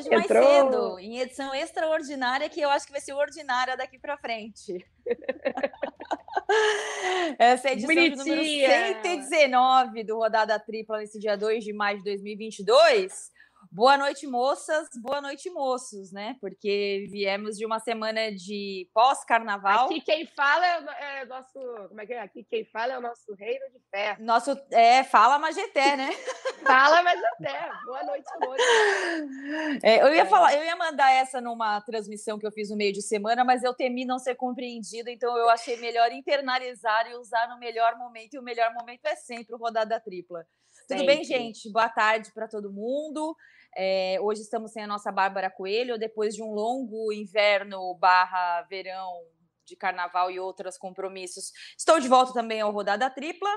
Hoje mais Entrou. cedo, em edição extraordinária, que eu acho que vai ser ordinária daqui para frente. Essa é a edição Bonitinha. número 119 do Rodada Tripla nesse dia 2 de maio de 2022. Boa noite, moças. Boa noite, moços, né? Porque viemos de uma semana de pós-carnaval. Aqui quem fala é, é nosso. Como é que é? Aqui quem fala é o nosso reino de ferro. Nosso. É, fala Mageté, né? fala Mageté. Boa noite, moços. É, eu ia falar, eu ia mandar essa numa transmissão que eu fiz no meio de semana, mas eu temi não ser compreendida, então eu achei melhor internalizar e usar no melhor momento. E o melhor momento é sempre o rodada tripla. Tudo bem, gente? Boa tarde para todo mundo. É, hoje estamos sem a nossa Bárbara Coelho, depois de um longo inverno barra verão de carnaval e outros compromissos. Estou de volta também ao Rodada Tripla.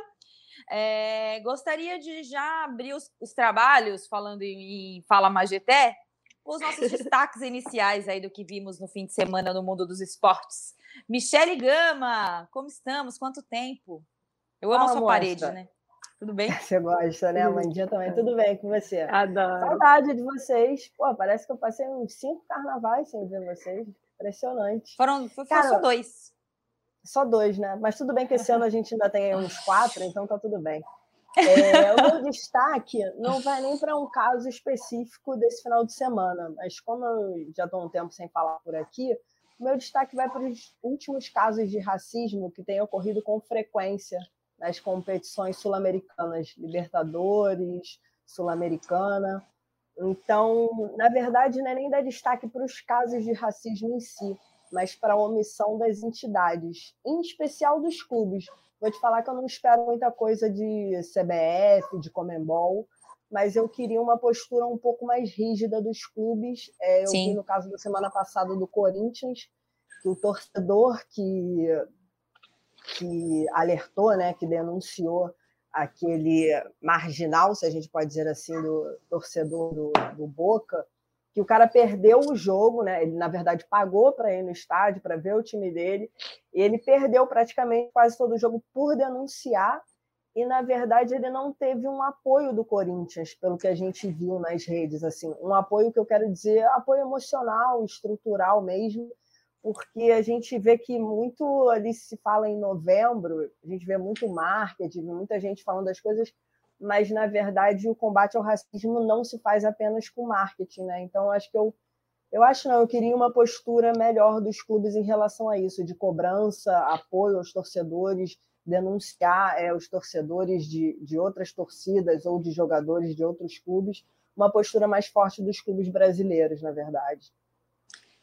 É, gostaria de já abrir os, os trabalhos, falando em, em Fala Magité, os nossos destaques iniciais aí do que vimos no fim de semana no mundo dos esportes. Michele Gama, como estamos? Quanto tempo? Eu amo a sua parede, né? Tudo bem? Você gosta, né, Amandinha também? Tudo bem com você? Adoro. Saudade de vocês. Pô, parece que eu passei uns cinco carnavais sem ver vocês. Impressionante. Foram, Cara, só dois. Só dois, né? Mas tudo bem que esse ano a gente ainda tem uns quatro, então tá tudo bem. É, o meu destaque não vai nem para um caso específico desse final de semana, mas como eu já estou um tempo sem falar por aqui, o meu destaque vai para os últimos casos de racismo que têm ocorrido com frequência nas competições sul-americanas, Libertadores, Sul-Americana. Então, na verdade, não é nem dar destaque para os casos de racismo em si, mas para a omissão das entidades, em especial dos clubes. Vou te falar que eu não espero muita coisa de CBF, de Comembol, mas eu queria uma postura um pouco mais rígida dos clubes. É, eu Sim. vi no caso da semana passada do Corinthians, que o torcedor que que alertou, né, que denunciou aquele marginal, se a gente pode dizer assim, do torcedor do, do Boca, que o cara perdeu o jogo, né? Ele na verdade pagou para ir no estádio para ver o time dele, e ele perdeu praticamente quase todo o jogo por denunciar. E na verdade ele não teve um apoio do Corinthians, pelo que a gente viu nas redes, assim, um apoio que eu quero dizer, apoio emocional, estrutural mesmo, porque a gente vê que muito ali se fala em novembro, a gente vê muito marketing, muita gente falando das coisas, mas na verdade o combate ao racismo não se faz apenas com marketing, né? Então acho que eu eu acho não, eu queria uma postura melhor dos clubes em relação a isso, de cobrança, apoio aos torcedores, denunciar é, os torcedores de, de outras torcidas ou de jogadores de outros clubes, uma postura mais forte dos clubes brasileiros, na verdade.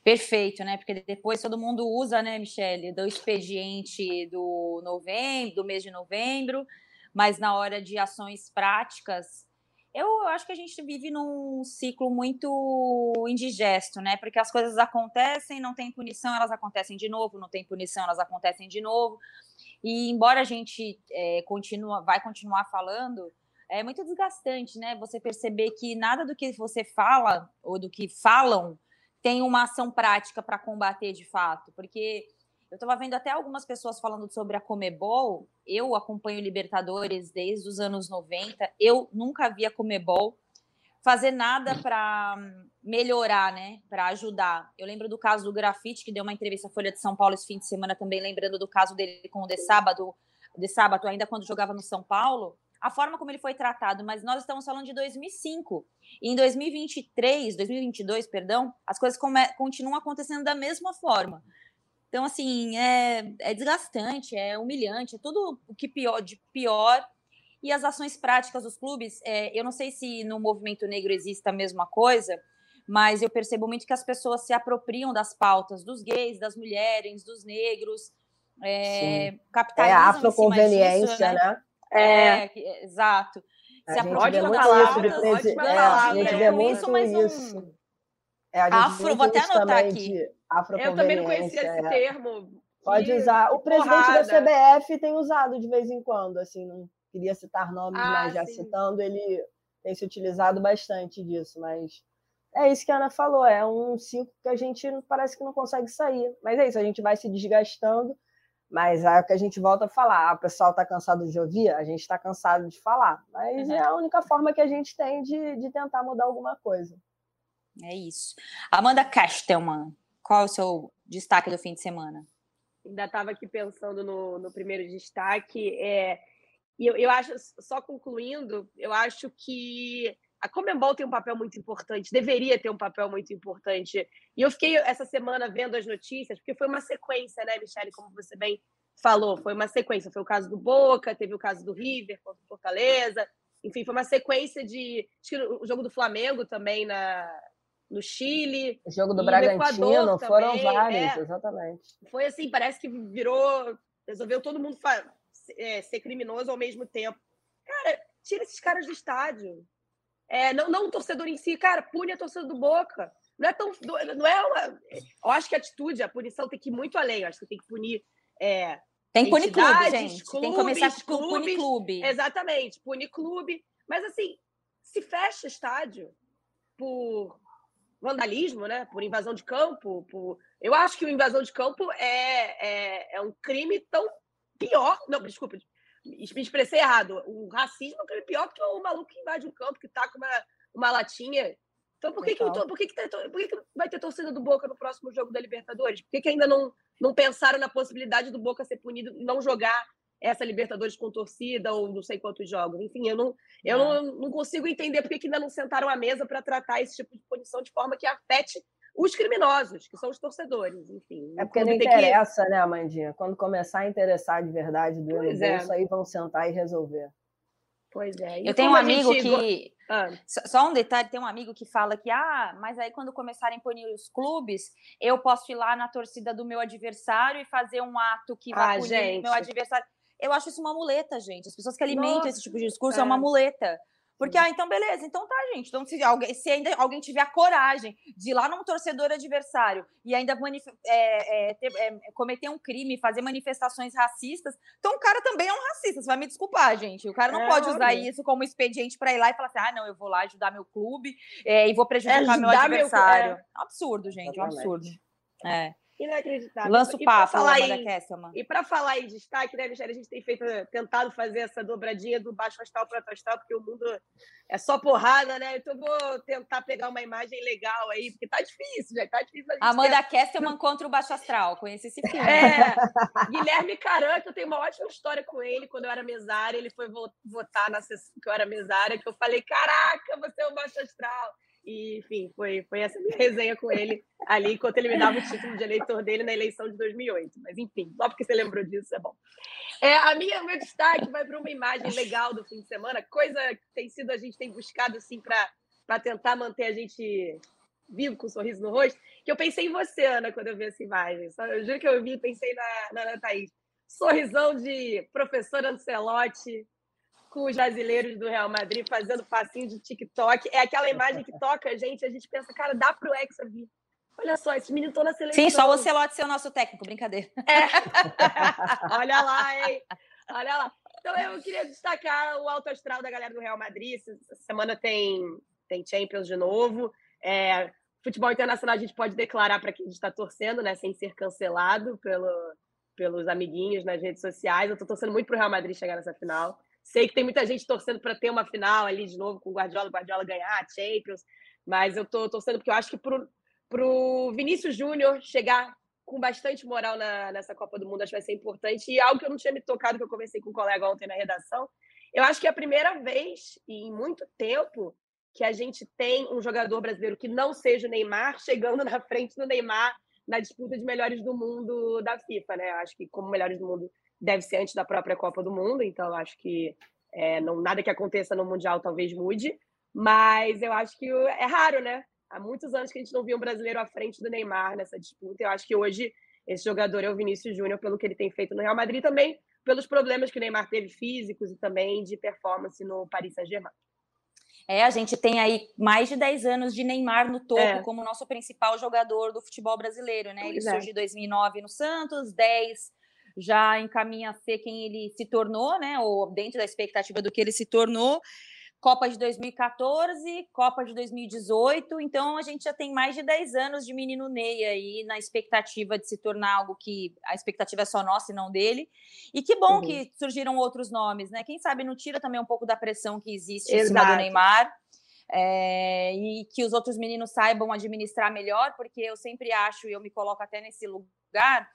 Perfeito, né? Porque depois todo mundo usa, né, Michele, do expediente do novembro, do mês de novembro, mas na hora de ações práticas, eu acho que a gente vive num ciclo muito indigesto, né? Porque as coisas acontecem, não tem punição, elas acontecem de novo, não tem punição, elas acontecem de novo. E embora a gente é, continua, vai continuar falando, é muito desgastante, né? Você perceber que nada do que você fala ou do que falam tem uma ação prática para combater de fato, porque eu estava vendo até algumas pessoas falando sobre a Comebol. Eu acompanho Libertadores desde os anos 90. Eu nunca vi a Comebol fazer nada para melhorar, né? Para ajudar. Eu lembro do caso do Grafite, que deu uma entrevista à Folha de São Paulo esse fim de semana, também lembrando do caso dele com o De Sábado, de sábado, ainda quando jogava no São Paulo a forma como ele foi tratado, mas nós estamos falando de 2005. E em 2023, 2022, perdão, as coisas continuam acontecendo da mesma forma. Então, assim, é, é desgastante, é humilhante, é tudo o que pior de pior. E as ações práticas dos clubes, é, eu não sei se no movimento negro existe a mesma coisa, mas eu percebo muito que as pessoas se apropriam das pautas dos gays, das mulheres, dos negros, é, capitalizam é a afroconveniência, disso, né? né? É, é exato. Se a, a pode palavra, isso, pode é, a gente vê muito isso, mas isso. Um... É, Afro, vou até anotar aqui. Eu também não conhecia esse é. termo. Pode usar. O presidente porrada. da CBF tem usado de vez em quando, assim, não queria citar nomes, ah, mas já sim. citando, ele tem se utilizado bastante disso, mas é isso que a Ana falou, é um ciclo que a gente parece que não consegue sair. Mas é isso, a gente vai se desgastando mas é o que a gente volta a falar. Ah, o pessoal está cansado de ouvir, a gente está cansado de falar. Mas uhum. é a única forma que a gente tem de, de tentar mudar alguma coisa. É isso. Amanda Castelman, qual é o seu destaque do fim de semana? Ainda estava aqui pensando no, no primeiro destaque. É, e eu, eu acho, só concluindo, eu acho que a Comembol tem um papel muito importante, deveria ter um papel muito importante. E eu fiquei essa semana vendo as notícias, porque foi uma sequência, né, Michele, como você bem falou, foi uma sequência. Foi o caso do Boca, teve o caso do River contra o Fortaleza, enfim, foi uma sequência de. Acho que o jogo do Flamengo também na, no Chile. O jogo do Bragantino, foram também, vários, é, exatamente. Foi assim, parece que virou. Resolveu todo mundo é, ser criminoso ao mesmo tempo. Cara, tira esses caras do estádio. É, não, não o torcedor em si, cara, pune a torcida do Boca. Não é tão. Não é uma. Eu acho que a atitude, a punição tem que ir muito além. Eu acho que tem que punir. É, tem que punir clube, gente. Clubes, tem que começar com punir clube. Exatamente, punir clube. Mas assim, se fecha estádio por vandalismo, né? Por invasão de campo, por... eu acho que o invasão de campo é, é, é um crime tão pior. Não, desculpa, me expressei errado. O racismo é pior que o maluco que invade um campo, que tá com uma, uma latinha. Então, por que, que, por que, que, tá, por que, que vai ter torcida do Boca no próximo jogo da Libertadores? Por que, que ainda não, não pensaram na possibilidade do Boca ser punido e não jogar essa Libertadores com torcida ou não sei quantos jogos? Enfim, eu não, eu não, não consigo entender por que, que ainda não sentaram à mesa para tratar esse tipo de punição de forma que afete os criminosos, que são os torcedores, enfim. É porque não interessa, que... né, Amandinha? Quando começar a interessar de verdade do pois é. aí vão sentar e resolver. Pois é. E eu tenho um amigo gente... que. Ah. Só um detalhe: tem um amigo que fala que, ah, mas aí quando começarem a punir os clubes, eu posso ir lá na torcida do meu adversário e fazer um ato que vai ah, punir o meu adversário. Eu acho isso uma muleta, gente. As pessoas que alimentam Nossa, esse tipo de discurso é, é uma muleta. Porque, ah, então beleza, então tá, gente. Então, se, alguém, se ainda alguém tiver a coragem de ir lá num torcedor adversário e ainda é, é, ter, é, cometer um crime, fazer manifestações racistas, então o cara também é um racista. Você vai me desculpar, gente. O cara não é, pode usar isso como expediente para ir lá e falar assim: ah, não, eu vou lá ajudar meu clube é, e vou prejudicar meu adversário. Meu... Absurdo, gente, um absurdo. É. Inacreditável. Lança o papo, falar em, E para falar em destaque, né, Michelle, a gente tem feito, tentado fazer essa dobradinha do baixo astral para alto astral, porque o mundo é só porrada, né? Então vou tentar pegar uma imagem legal aí, porque tá difícil, já tá difícil. Amanda ter... Kesselman contra o baixo astral, conheci esse filme. É, Guilherme Caran, que eu tenho uma ótima história com ele, quando eu era mesária, ele foi votar na sessão que eu era mesária, que eu falei, caraca, você é o baixo astral. E, enfim, foi, foi essa minha resenha com ele ali, enquanto ele me dava o título de eleitor dele na eleição de 2008. Mas, enfim, só porque você lembrou disso, é bom. É, a minha, meu destaque vai para uma imagem legal do fim de semana, coisa que tem sido, a gente tem buscado, assim, para tentar manter a gente vivo, com um sorriso no rosto, que eu pensei em você, Ana, quando eu vi essa imagem. Eu juro que eu vi e pensei na, na Ana Thaís. Sorrisão de professor Ancelotti, com os brasileiros do Real Madrid fazendo passinho de TikTok. É aquela imagem que toca a gente, a gente pensa, cara, dá pro Hexa vir. Olha só, esse menino estão na seleção. Sim, só o Ocelote ser o nosso técnico, brincadeira. É. Olha lá, hein? Olha lá. Então eu queria destacar o alto astral da galera do Real Madrid. Essa semana tem, tem Champions de novo. É, futebol internacional a gente pode declarar para quem está torcendo, né? Sem ser cancelado pelo, pelos amiguinhos nas redes sociais. Eu estou torcendo muito para o Real Madrid chegar nessa final. Sei que tem muita gente torcendo para ter uma final ali de novo com o Guardiola, o Guardiola ganhar a Champions, mas eu estou torcendo porque eu acho que para o Vinícius Júnior chegar com bastante moral na, nessa Copa do Mundo, acho que vai ser importante. E algo que eu não tinha me tocado, que eu conversei com um colega ontem na redação, eu acho que é a primeira vez em muito tempo que a gente tem um jogador brasileiro que não seja o Neymar chegando na frente do Neymar na disputa de melhores do mundo da FIFA, né? Acho que como melhores do mundo deve ser antes da própria Copa do Mundo, então acho que é, não, nada que aconteça no Mundial talvez mude, mas eu acho que é raro, né? Há muitos anos que a gente não via um brasileiro à frente do Neymar nessa disputa. Eu acho que hoje esse jogador é o Vinícius Júnior, pelo que ele tem feito no Real Madrid, também pelos problemas que o Neymar teve físicos e também de performance no Paris Saint-Germain. É, a gente tem aí mais de 10 anos de Neymar no topo é. como nosso principal jogador do futebol brasileiro, né? Ele é. surgiu em 2009 no Santos, 10 já encaminha a ser quem ele se tornou, né? Ou dentro da expectativa do que ele se tornou. Copa de 2014, Copa de 2018, então a gente já tem mais de 10 anos de menino Ney aí na expectativa de se tornar algo que a expectativa é só nossa e não dele. E que bom uhum. que surgiram outros nomes, né? Quem sabe não tira também um pouco da pressão que existe Exato. em cima do Neymar. É, e que os outros meninos saibam administrar melhor, porque eu sempre acho, e eu me coloco até nesse lugar,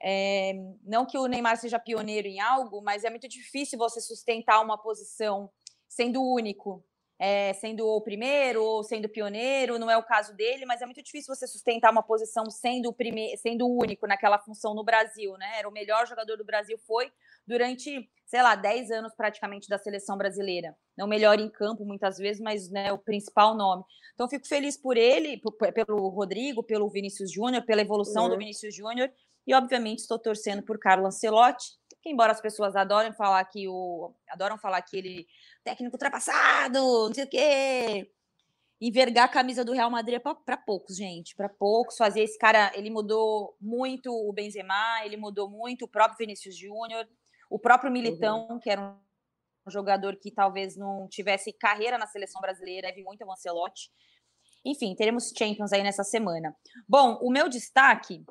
é, não que o Neymar seja pioneiro em algo, mas é muito difícil você sustentar uma posição sendo único, é, sendo o primeiro ou sendo pioneiro, não é o caso dele, mas é muito difícil você sustentar uma posição sendo o primeiro, sendo o único naquela função no Brasil, né? Era o melhor jogador do Brasil, foi durante, sei lá, 10 anos praticamente da seleção brasileira. Não melhor em campo muitas vezes, mas né, o principal nome. Então fico feliz por ele, por, pelo Rodrigo, pelo Vinícius Júnior, pela evolução uhum. do Vinícius Júnior, e obviamente estou torcendo por Carlo Ancelotti, que embora as pessoas adorem falar que o adoram falar que ele técnico ultrapassado, não sei o quê. Envergar a camisa do Real Madrid é para poucos, gente, para poucos. Fazer esse cara, ele mudou muito o Benzema, ele mudou muito o próprio Vinícius Júnior, o próprio Militão, uhum. que era um jogador que talvez não tivesse carreira na seleção brasileira, deve muito ao Ancelotti. Enfim, teremos Champions aí nessa semana. Bom, o meu destaque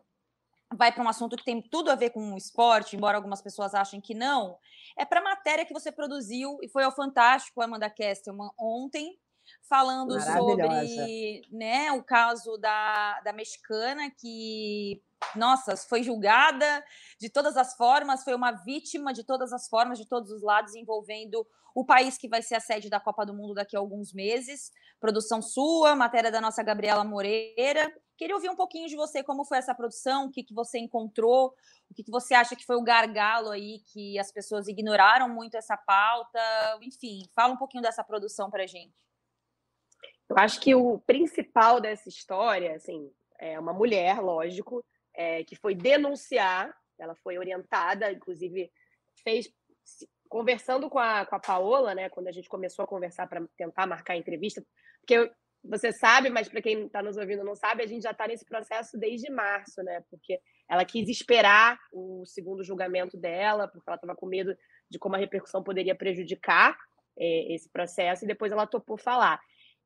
vai para um assunto que tem tudo a ver com o esporte, embora algumas pessoas achem que não, é para a matéria que você produziu e foi ao Fantástico, Amanda Kestelman, ontem, falando sobre né, o caso da, da mexicana que, nossa, foi julgada de todas as formas, foi uma vítima de todas as formas, de todos os lados, envolvendo o país que vai ser a sede da Copa do Mundo daqui a alguns meses. Produção sua, matéria da nossa Gabriela Moreira. Queria ouvir um pouquinho de você, como foi essa produção, o que, que você encontrou, o que, que você acha que foi o gargalo aí, que as pessoas ignoraram muito essa pauta, enfim, fala um pouquinho dessa produção para gente. Eu acho que o principal dessa história, assim, é uma mulher, lógico, é, que foi denunciar, ela foi orientada, inclusive fez conversando com a, com a Paola, né, quando a gente começou a conversar para tentar marcar a entrevista, porque você sabe, mas para quem está nos ouvindo não sabe, a gente já está nesse processo desde março, né? Porque ela quis esperar o segundo julgamento dela, porque ela estava com medo de como a repercussão poderia prejudicar é, esse processo, e depois ela topou falar.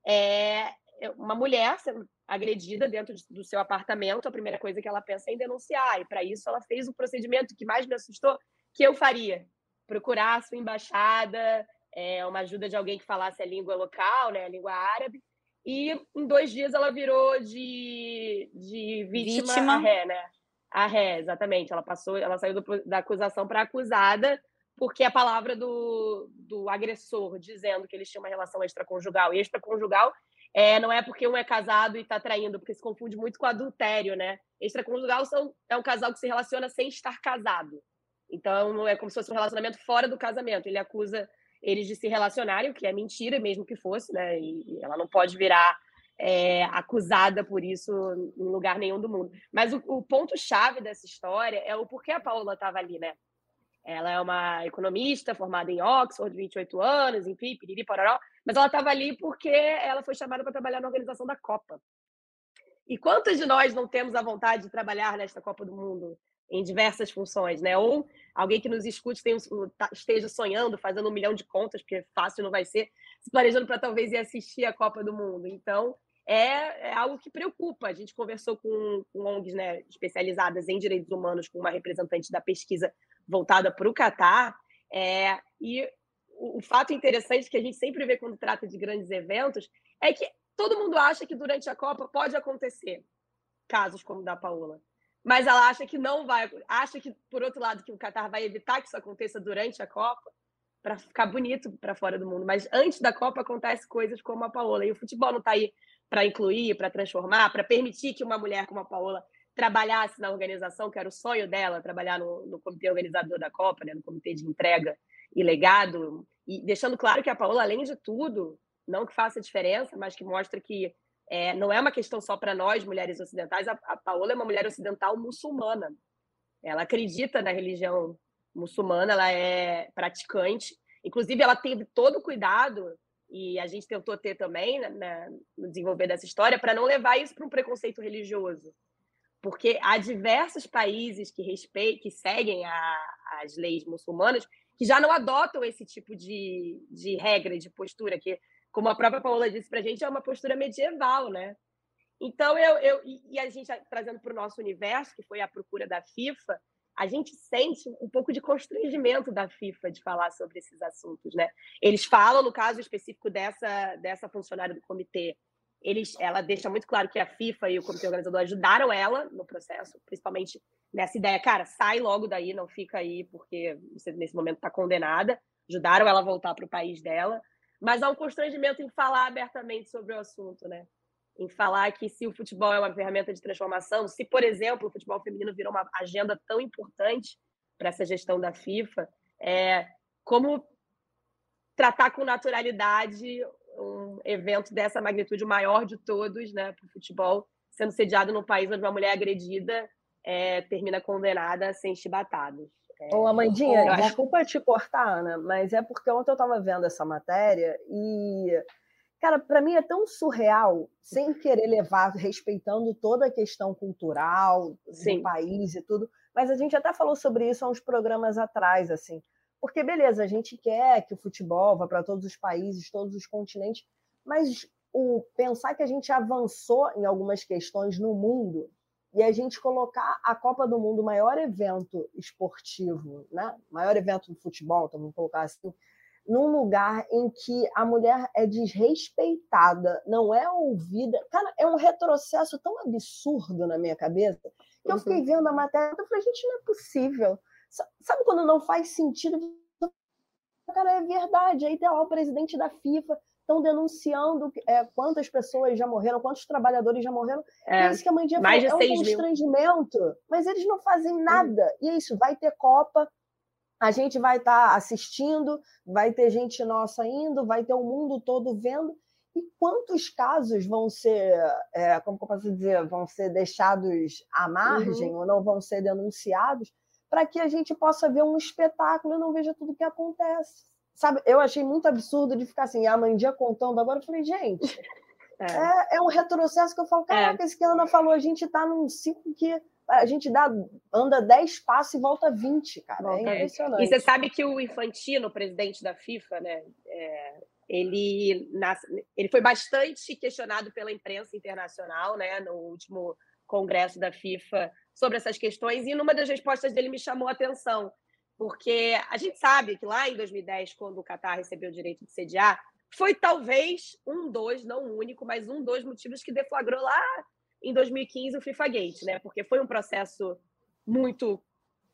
É, é uma mulher sendo agredida dentro de, do seu apartamento, a primeira coisa que ela pensa é em denunciar, e para isso ela fez o procedimento que mais me assustou, que eu faria, procurar a sua embaixada, é, uma ajuda de alguém que falasse a língua local, né, a língua árabe, e em dois dias ela virou de, de vítima, vítima. a ré, né? A ré, exatamente. Ela passou, ela saiu do, da acusação para acusada, porque a palavra do, do agressor dizendo que eles tinham uma relação extraconjugal. E extraconjugal é, não é porque um é casado e está traindo, porque se confunde muito com adultério, né? Extraconjugal são, é um casal que se relaciona sem estar casado. Então, é como se fosse um relacionamento fora do casamento. Ele acusa eles de se relacionarem, o que é mentira, mesmo que fosse, né? E ela não pode virar é, acusada por isso em lugar nenhum do mundo. Mas o, o ponto-chave dessa história é o porquê a Paula estava ali, né? Ela é uma economista formada em Oxford, 28 anos, enfim, piriri, pororó, mas ela estava ali porque ela foi chamada para trabalhar na organização da Copa. E quantos de nós não temos a vontade de trabalhar nesta Copa do Mundo? Em diversas funções, né? Ou alguém que nos escute tem, tá, esteja sonhando, fazendo um milhão de contas, porque fácil não vai ser, se planejando para talvez ir assistir a Copa do Mundo. Então, é, é algo que preocupa. A gente conversou com, com ONGs né, especializadas em direitos humanos, com uma representante da pesquisa voltada para o Catar, é, e o, o fato interessante que a gente sempre vê quando trata de grandes eventos é que todo mundo acha que durante a Copa pode acontecer casos como o da Paola mas ela acha que não vai, acha que, por outro lado, que o Qatar vai evitar que isso aconteça durante a Copa, para ficar bonito para fora do mundo. Mas antes da Copa acontece coisas como a Paola. E o futebol não está aí para incluir, para transformar, para permitir que uma mulher como a Paola trabalhasse na organização, que era o sonho dela, trabalhar no, no comitê organizador da Copa, né, no comitê de entrega e legado, e deixando claro que a Paola, além de tudo, não que faça diferença, mas que mostra que é, não é uma questão só para nós, mulheres ocidentais. A, a Paola é uma mulher ocidental muçulmana. Ela acredita na religião muçulmana, ela é praticante. Inclusive, ela teve todo o cuidado, e a gente tentou ter também né, né no desenvolver dessa história, para não levar isso para um preconceito religioso. Porque há diversos países que respeitam, que seguem a, as leis muçulmanas, que já não adotam esse tipo de, de regra, de postura, que como a própria Paola disse para a gente, é uma postura medieval, né? Então, eu, eu e a gente trazendo para o nosso universo, que foi a procura da FIFA, a gente sente um pouco de constrangimento da FIFA de falar sobre esses assuntos, né? Eles falam, no caso específico dessa, dessa funcionária do comitê, eles, ela deixa muito claro que a FIFA e o comitê organizador ajudaram ela no processo, principalmente nessa ideia, cara, sai logo daí, não fica aí, porque você nesse momento está condenada. Ajudaram ela a voltar para o país dela, mas há um constrangimento em falar abertamente sobre o assunto, né? Em falar que se o futebol é uma ferramenta de transformação, se, por exemplo, o futebol feminino virou uma agenda tão importante para essa gestão da FIFA, é, como tratar com naturalidade um evento dessa magnitude, o maior de todos, né, para o futebol, sendo sediado num país onde uma mulher agredida é, termina condenada a ser. É, Ô, Amandinha, desculpa acho... te cortar, Ana, mas é porque ontem eu estava vendo essa matéria e, cara, para mim é tão surreal, sem querer levar, respeitando toda a questão cultural Sim. do país e tudo, mas a gente até falou sobre isso há uns programas atrás, assim. Porque, beleza, a gente quer que o futebol vá para todos os países, todos os continentes, mas o pensar que a gente avançou em algumas questões no mundo e a gente colocar a Copa do Mundo, o maior evento esportivo, né? maior evento do futebol, então vamos colocar assim, num lugar em que a mulher é desrespeitada, não é ouvida. Cara, é um retrocesso tão absurdo na minha cabeça que eu fiquei uhum. vendo a matéria e falei, gente, não é possível. Sabe quando não faz sentido? Cara, é verdade. Aí tem lá o presidente da FIFA estão denunciando é, quantas pessoas já morreram, quantos trabalhadores já morreram. É, é isso que a mais falou, é um constrangimento, mil. mas eles não fazem nada. E é isso, vai ter Copa, a gente vai estar tá assistindo, vai ter gente nossa indo, vai ter o mundo todo vendo. E quantos casos vão ser, é, como eu posso dizer, vão ser deixados à margem uhum. ou não vão ser denunciados? para que a gente possa ver um espetáculo e não veja tudo que acontece. Sabe, eu achei muito absurdo de ficar assim, a Mandia contando agora, eu falei, gente, é. É, é, um retrocesso que eu falo, caraca, é. esse que a Ana falou, a gente está num ciclo que a gente dá, anda 10 passos e volta 20, cara. Volta é impressionante. E você sabe que o Infantino, presidente da FIFA, né, é, ele, ele foi bastante questionado pela imprensa internacional, né, no último congresso da FIFA sobre essas questões, e numa das respostas dele me chamou a atenção, porque a gente sabe que lá em 2010, quando o Qatar recebeu o direito de sediar, foi talvez um dos, não o único, mas um dos motivos que deflagrou lá em 2015 o FIFA Gate, né? Porque foi um processo muito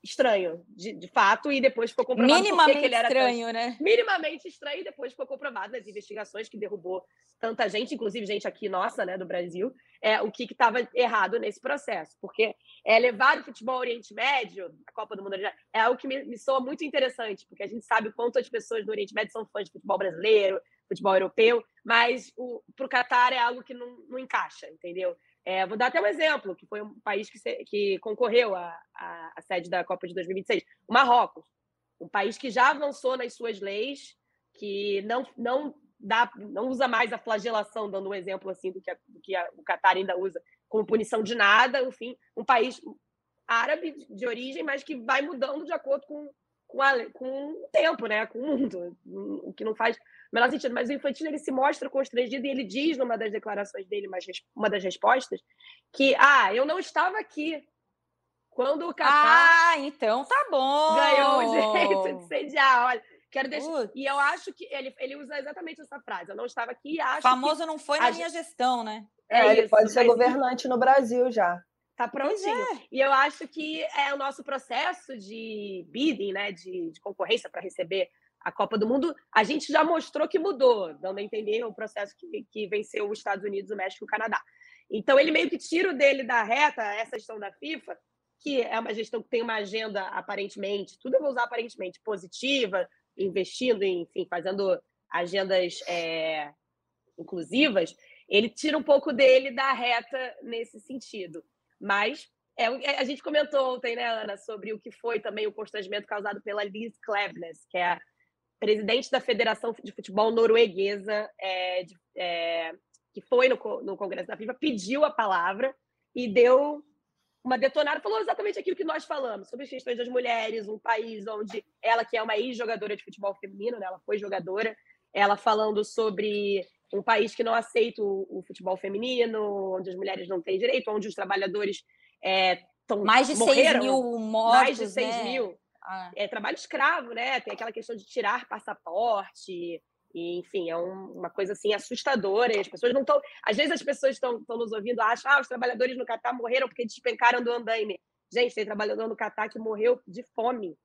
estranho, de, de fato, e depois ficou comprovado minimamente que ele era estranho, né? Minimamente estranho, e depois ficou comprovado nas investigações que derrubou tanta gente, inclusive gente aqui nossa, né, do Brasil, é o que estava errado nesse processo, porque é levar o futebol ao Oriente Médio, a Copa do Mundo é algo que me, me soa muito interessante, porque a gente sabe quanto as pessoas do Oriente Médio são fãs de futebol brasileiro, futebol europeu, mas para o Catar é algo que não, não encaixa, entendeu? É, vou dar até um exemplo, que foi um país que, se, que concorreu à, à, sede da Copa de 2026, o Marrocos. Um país que já avançou nas suas leis, que não, não, dá, não usa mais a flagelação, dando um exemplo assim do que, a, do que a, o Qatar ainda usa, como punição de nada, enfim, um país árabe de origem, mas que vai mudando de acordo com, com, a, com o tempo, né? com o mundo, o que não faz menor sentido. Mas o Infantino ele se mostra constrangido e ele diz numa das declarações dele, uma das respostas, que ah, eu não estava aqui quando o Qatar ah, então tá bom. ganhou o direito de sediar. Olha, quero deixar. E eu acho que ele, ele usa exatamente essa frase. Eu não estava aqui. Acho famoso não foi na minha gestão, né? É, é ele pode ser governante no Brasil já. Tá prontinho. É. E eu acho que é o nosso processo de bidding, né, de, de concorrência para receber a Copa do Mundo, a gente já mostrou que mudou, dando a entender o processo que, que venceu os Estados Unidos, o México e o Canadá. Então, ele meio que tira o dele da reta, essa gestão da FIFA, que é uma gestão que tem uma agenda aparentemente, tudo eu vou usar aparentemente positiva, investindo, enfim, fazendo agendas é, inclusivas, ele tira um pouco dele da reta nesse sentido. Mas é, a gente comentou ontem, né, Ana, sobre o que foi também o constrangimento causado pela Liz Klebnes, que é presidente da Federação de Futebol Norueguesa, é, de, é, que foi no, no Congresso da FIFA, pediu a palavra e deu uma detonada, falou exatamente aquilo que nós falamos, sobre as questões das mulheres, um país onde ela, que é uma ex-jogadora de futebol feminino, né, ela foi jogadora, ela falando sobre um país que não aceita o, o, futebol feminino, onde as mulheres não têm direito, onde os trabalhadores é, tão, mais de morreram, 6 mil mortos, mais de 6 né? mil. Ah. É trabalho escravo, né? Tem aquela questão de tirar passaporte, e, enfim, é um, uma coisa assim assustadora. As pessoas não estão. Às vezes as pessoas estão nos ouvindo acham ah, os trabalhadores no Catar morreram porque despencaram do andaime. Gente, tem trabalhador no Catar que morreu de fome,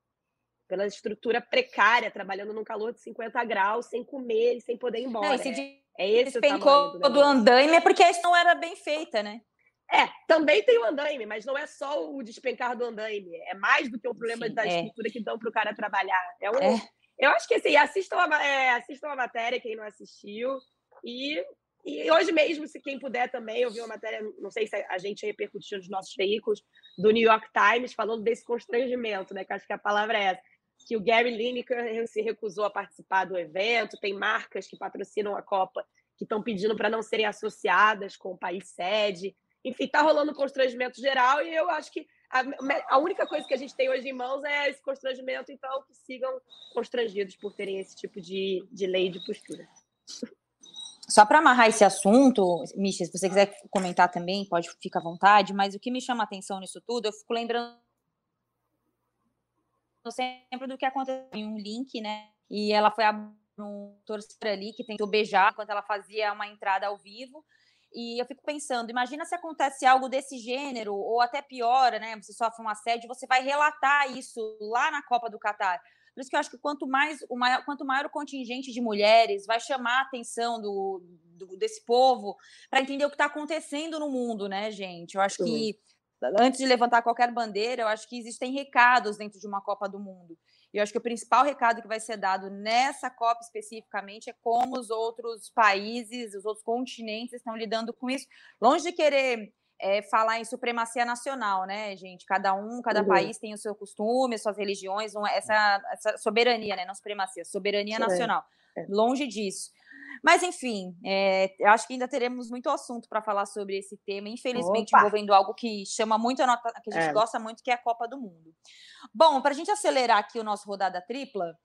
pela estrutura precária, trabalhando num calor de 50 graus, sem comer e sem poder ir embora. Não, é, se é esse despencou o tamanho do, andaime é porque a não era bem feita, né? É, também tem o andaime, mas não é só o despencar do andaime. É mais do que o problema Sim, da é. estrutura que dão para o cara trabalhar. É um, É. Eu acho que assim, assistam a, é, assistam a matéria, quem não assistiu. E, e hoje mesmo, se quem puder também, eu vi uma matéria, não sei se a gente repercutiu nos nossos veículos, do New York Times, falando desse constrangimento, né? Que acho que a palavra é essa. Que o Gary Lineker se recusou a participar do evento, tem marcas que patrocinam a Copa que estão pedindo para não serem associadas com o país sede. Enfim, está rolando um constrangimento geral e eu acho que a, a, única coisa que a gente tem hoje em mãos é esse constrangimento, então que sigam constrangidos por terem esse tipo de, de lei de postura. Só para amarrar esse assunto, Misha, se você quiser comentar também, pode ficar à vontade, mas o que me chama a atenção nisso tudo, eu fico lembrando sempre do que aconteceu em um link, né? E ela foi um torcedor ali que tentou beijar enquanto ela fazia uma entrada ao vivo. E eu fico pensando, imagina se acontece algo desse gênero, ou até pior, né? Você sofre um assédio, você vai relatar isso lá na Copa do Catar. Por isso que eu acho que quanto mais o maior, quanto maior o contingente de mulheres, vai chamar a atenção do, do desse povo para entender o que está acontecendo no mundo, né, gente? Eu acho que antes de levantar qualquer bandeira, eu acho que existem recados dentro de uma Copa do Mundo. E eu acho que o principal recado que vai ser dado nessa Copa especificamente é como os outros países, os outros continentes estão lidando com isso. Longe de querer é, falar em supremacia nacional, né, gente? Cada um, cada uhum. país tem o seu costume, suas religiões, essa, essa soberania, né? Não supremacia, soberania é. nacional. É. Longe disso. Mas, enfim, é, eu acho que ainda teremos muito assunto para falar sobre esse tema, infelizmente Opa. envolvendo algo que chama muito a nota, que a gente é. gosta muito, que é a Copa do Mundo. Bom, para a gente acelerar aqui o nosso rodada tripla,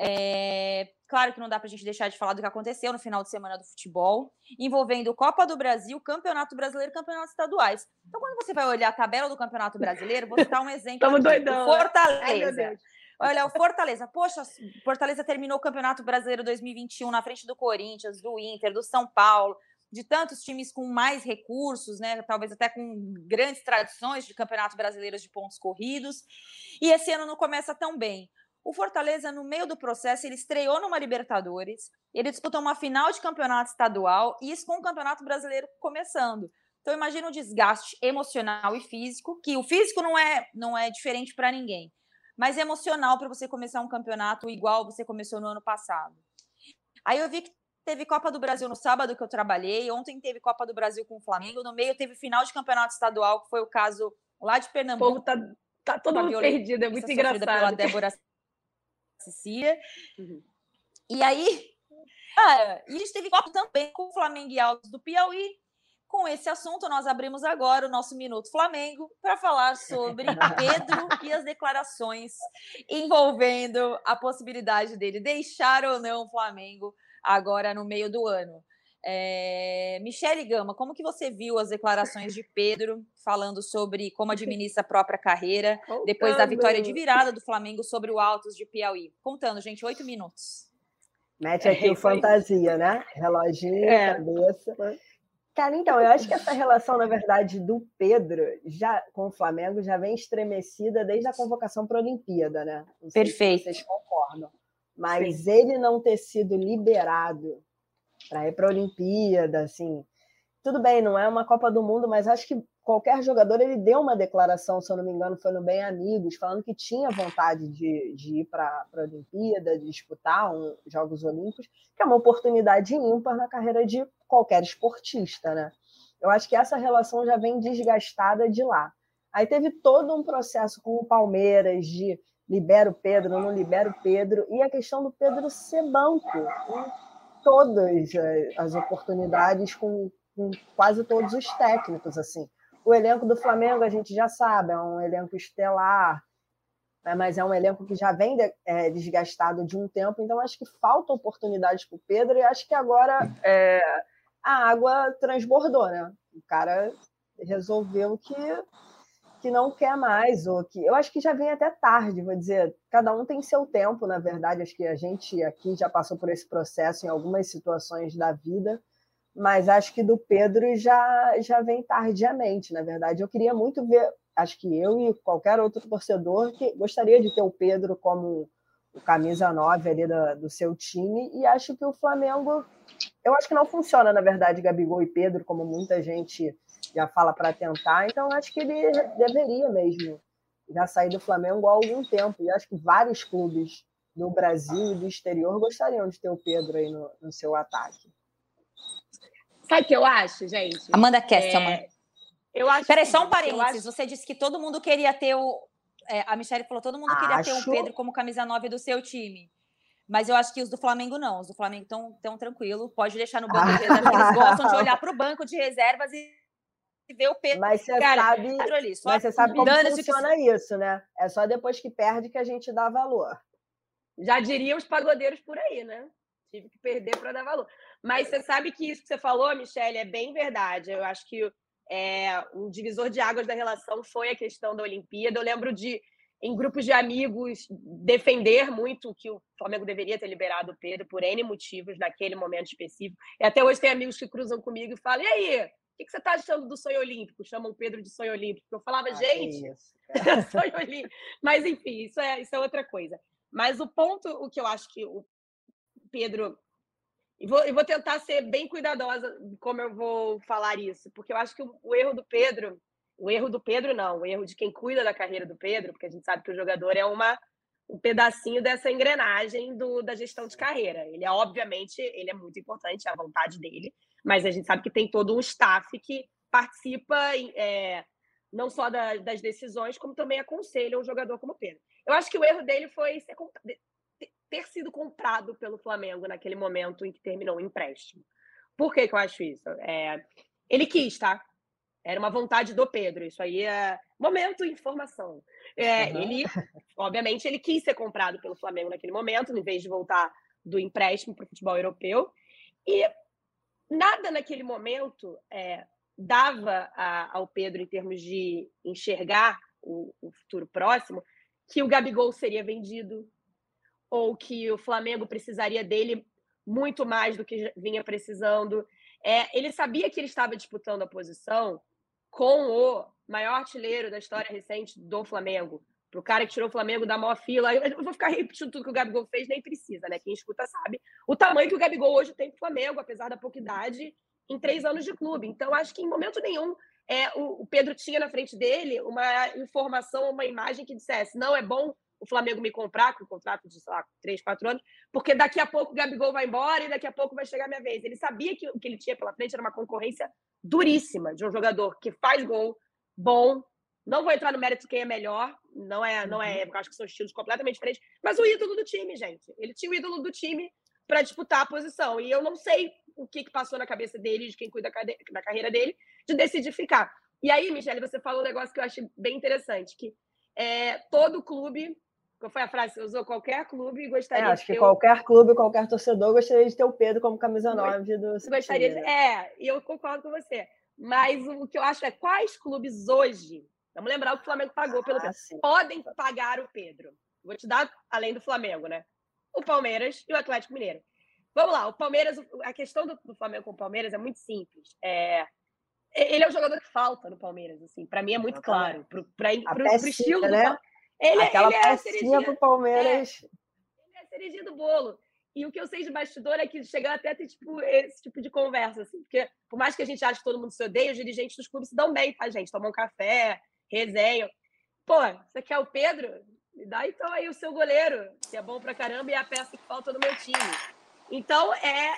é, claro que não dá para a gente deixar de falar do que aconteceu no final de semana do futebol, envolvendo Copa do Brasil, Campeonato Brasileiro e Campeonatos Estaduais. Então, quando você vai olhar a tabela do Campeonato Brasileiro, vou dar um exemplo. Estamos doidão. Fortaleza. Ai, Olha, o Fortaleza. Poxa, Fortaleza terminou o Campeonato Brasileiro 2021 na frente do Corinthians, do Inter, do São Paulo, de tantos times com mais recursos, né? Talvez até com grandes tradições de Campeonato Brasileiro de pontos corridos. E esse ano não começa tão bem. O Fortaleza, no meio do processo, ele estreou numa Libertadores, ele disputou uma final de campeonato estadual, e isso com o Campeonato Brasileiro começando. Então, imagina o desgaste emocional e físico, que o físico não é, não é diferente para ninguém mas emocional para você começar um campeonato igual você começou no ano passado. Aí eu vi que teve Copa do Brasil no sábado que eu trabalhei, ontem teve Copa do Brasil com o Flamengo, no meio teve final de campeonato estadual, que foi o caso lá de Pernambuco. O povo tá, tá todo mundo perdido, é muito engraçado. pela Débora Cecília. Uhum. E aí, e a gente teve Copa também com o Flamengo e Altos do Piauí, com esse assunto, nós abrimos agora o nosso Minuto Flamengo para falar sobre Pedro e as declarações envolvendo a possibilidade dele deixar ou não o Flamengo agora no meio do ano. É... Michele Gama, como que você viu as declarações de Pedro falando sobre como administra a própria carreira depois da vitória de virada do Flamengo sobre o Altos de Piauí? Contando, gente, oito minutos. Mete aqui é, o fantasia, né? Reloginho, é. cabeça. Cara, então, eu acho que essa relação, na verdade, do Pedro já com o Flamengo já vem estremecida desde a convocação para a Olimpíada, né? Não sei Perfeito. Se vocês concordam. Mas Sim. ele não ter sido liberado para ir para a Olimpíada, assim, tudo bem, não é uma Copa do Mundo, mas acho que qualquer jogador ele deu uma declaração, se eu não me engano, foi no Bem Amigos, falando que tinha vontade de, de ir para a Olimpíada, de disputar um, Jogos Olímpicos, que é uma oportunidade ímpar na carreira de qualquer esportista, né? Eu acho que essa relação já vem desgastada de lá. Aí teve todo um processo com o Palmeiras de libera o Pedro, não libera o Pedro, e a questão do Pedro ser banco em todas as oportunidades com, com quase todos os técnicos, assim. O elenco do Flamengo, a gente já sabe, é um elenco estelar, né, mas é um elenco que já vem de, é, desgastado de um tempo, então acho que falta oportunidades para o Pedro e acho que agora é, a água transbordou, né? O cara resolveu que que não quer mais, ou que eu acho que já vem até tarde, vou dizer, cada um tem seu tempo, na verdade, acho que a gente aqui já passou por esse processo em algumas situações da vida, mas acho que do Pedro já, já vem tardiamente, na verdade. Eu queria muito ver, acho que eu e qualquer outro torcedor que gostaria de ter o Pedro como o camisa 9 ali do, do seu time, e acho que o Flamengo, eu acho que não funciona, na verdade, Gabigol e Pedro, como muita gente já fala para tentar, então acho que ele deveria mesmo já sair do Flamengo há algum tempo, e acho que vários clubes do Brasil e do exterior gostariam de ter o Pedro aí no, no seu ataque. Sabe o que eu acho, gente? Amanda Kesselman. É, eu acho. Peraí, só um parênteses. Acho... Você disse que todo mundo queria ter o. É, a Michelle falou: todo mundo queria acho... ter o Pedro como camisa 9 do seu time. Mas eu acho que os do Flamengo não. Os do Flamengo estão tão tranquilo. Pode deixar no banco de reservas. Eles gostam de olhar para o banco de reservas e ver o Pedro. Mas você Cara, sabe, ali, mas você sabe como funciona que... isso, né? É só depois que perde que a gente dá valor. Já diriam os pagodeiros por aí, né? Tive que perder para dar valor. Mas você sabe que isso que você falou, Michelle, é bem verdade. Eu acho que é, um divisor de águas da relação foi a questão da Olimpíada. Eu lembro de, em grupos de amigos, defender muito que o Flamengo deveria ter liberado o Pedro por N motivos naquele momento específico. E até hoje tem amigos que cruzam comigo e falam: e aí? O que você está achando do sonho olímpico? Chamam Pedro de sonho olímpico. Eu falava, ah, gente, é sonho olímpico. Mas, enfim, isso é, isso é outra coisa. Mas o ponto, o que eu acho que o Pedro e vou, e vou tentar ser bem cuidadosa como eu vou falar isso, porque eu acho que o, o, erro do Pedro, o erro do Pedro não, o erro de quem cuida da carreira do Pedro, porque a gente sabe que o jogador é uma um pedacinho dessa engrenagem do, da gestão de carreira. Ele é obviamente, ele é muito importante, é a vontade dele, mas a gente sabe que tem todo um staff que participa é, não só da, das decisões, como também aconselha um jogador como o Pedro. Eu acho que o erro dele foi ser, ter sido comprado pelo Flamengo naquele momento em que terminou o empréstimo. Por que, que eu acho isso? É, ele quis, tá? Era uma vontade do Pedro. Isso aí é momento informação. É, uhum. Ele, obviamente, ele quis ser comprado pelo Flamengo naquele momento, em vez de voltar do empréstimo para o futebol europeu. E nada naquele momento é, dava a, ao Pedro, em termos de enxergar o, o futuro próximo, que o Gabigol seria vendido, ou que o Flamengo precisaria dele muito mais do que vinha precisando. É, ele sabia que ele estava disputando a posição com o maior artilheiro da história recente do Flamengo. Para o cara que tirou o Flamengo da maior fila. Eu vou ficar repetindo tudo que o Gabigol fez, nem precisa, né? Quem escuta sabe. O tamanho que o Gabigol hoje tem para o Flamengo, apesar da pouca idade, em três anos de clube. Então, acho que em momento nenhum é, o, o Pedro tinha na frente dele uma informação, uma imagem que dissesse: não, é bom o Flamengo me comprar com um contrato de, sei lá, três, quatro anos, porque daqui a pouco o Gabigol vai embora e daqui a pouco vai chegar a minha vez. Ele sabia que o que ele tinha pela frente era uma concorrência duríssima de um jogador que faz gol, bom. Não vou entrar no mérito de quem é melhor, não é, não é, uhum. acho que são estilos completamente diferentes, mas o ídolo do time, gente. Ele tinha o ídolo do time para disputar a posição. E eu não sei o que, que passou na cabeça dele, de quem cuida da carreira dele, de decidir ficar. E aí, Michele, você falou um negócio que eu achei bem interessante, que é, todo clube foi a frase que você usou? Qualquer clube gostaria é, acho que qualquer clube, qualquer torcedor gostaria de ter o Pedro como camisa 9 do gostaria de... É, e eu concordo com você. Mas o que eu acho é quais clubes hoje, vamos lembrar o que o Flamengo pagou pelo ah, Pedro, sim. podem pagar o Pedro. Vou te dar, além do Flamengo, né? O Palmeiras e o Atlético Mineiro. Vamos lá, o Palmeiras, a questão do, do Flamengo com o Palmeiras é muito simples. É, ele é o jogador que falta no Palmeiras, assim, para mim é muito claro. Para o estilo né? Do. Ele, Aquela ele é pro Palmeiras. É, ele é a cerejinha do bolo. E o que eu sei de bastidor é que chegou até a ter tipo, esse tipo de conversa, assim, porque por mais que a gente ache que todo mundo se odeia, os dirigentes dos clubes se dão bem, tá, gente? Tomam um café, resenham. Pô, você quer o Pedro? Me dá então aí o seu goleiro, que é bom pra caramba e é a peça que falta no meu time. Então, é,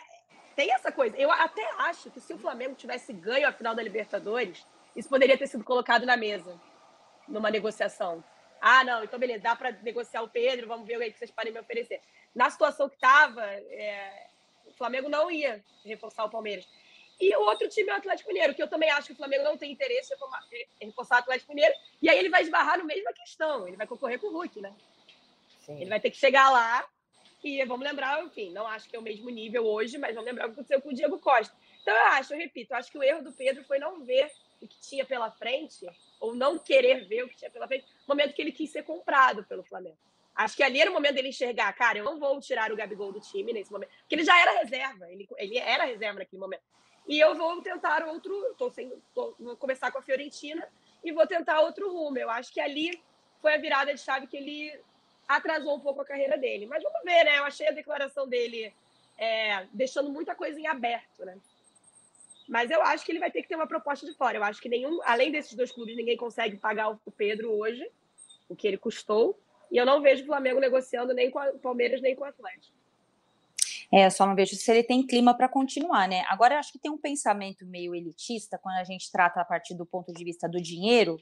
tem essa coisa. Eu até acho que se o Flamengo tivesse ganho a final da Libertadores, isso poderia ter sido colocado na mesa, numa negociação. Ah, não, então beleza, dá para negociar o Pedro, vamos ver o que vocês podem me oferecer. Na situação que estava, é, o Flamengo não ia reforçar o Palmeiras. E o outro time é o Atlético Mineiro, que eu também acho que o Flamengo não tem interesse em reforçar o Atlético Mineiro. E aí ele vai esbarrar no mesma questão, ele vai concorrer com o Hulk, né? Sim. Ele vai ter que chegar lá e vamos lembrar, enfim, não acho que é o mesmo nível hoje, mas vamos lembrar o que aconteceu com o Diego Costa. Então eu acho, eu repito, eu acho que o erro do Pedro foi não ver o que tinha pela frente ou não querer ver o que tinha pela frente, momento que ele quis ser comprado pelo Flamengo. Acho que ali era o momento dele enxergar, cara, eu não vou tirar o Gabigol do time nesse momento, porque ele já era reserva, ele, ele era reserva naquele momento. E eu vou tentar outro, tô sem, tô, vou começar com a Fiorentina e vou tentar outro rumo. Eu acho que ali foi a virada de chave que ele atrasou um pouco a carreira dele. Mas vamos ver, né? Eu achei a declaração dele é, deixando muita coisa em aberto, né? Mas eu acho que ele vai ter que ter uma proposta de fora. Eu acho que nenhum, além desses dois clubes, ninguém consegue pagar o Pedro hoje, o que ele custou. E eu não vejo o Flamengo negociando nem com o Palmeiras, nem com o Atlético. É, só não vejo se ele tem clima para continuar, né? Agora, acho que tem um pensamento meio elitista quando a gente trata a partir do ponto de vista do dinheiro,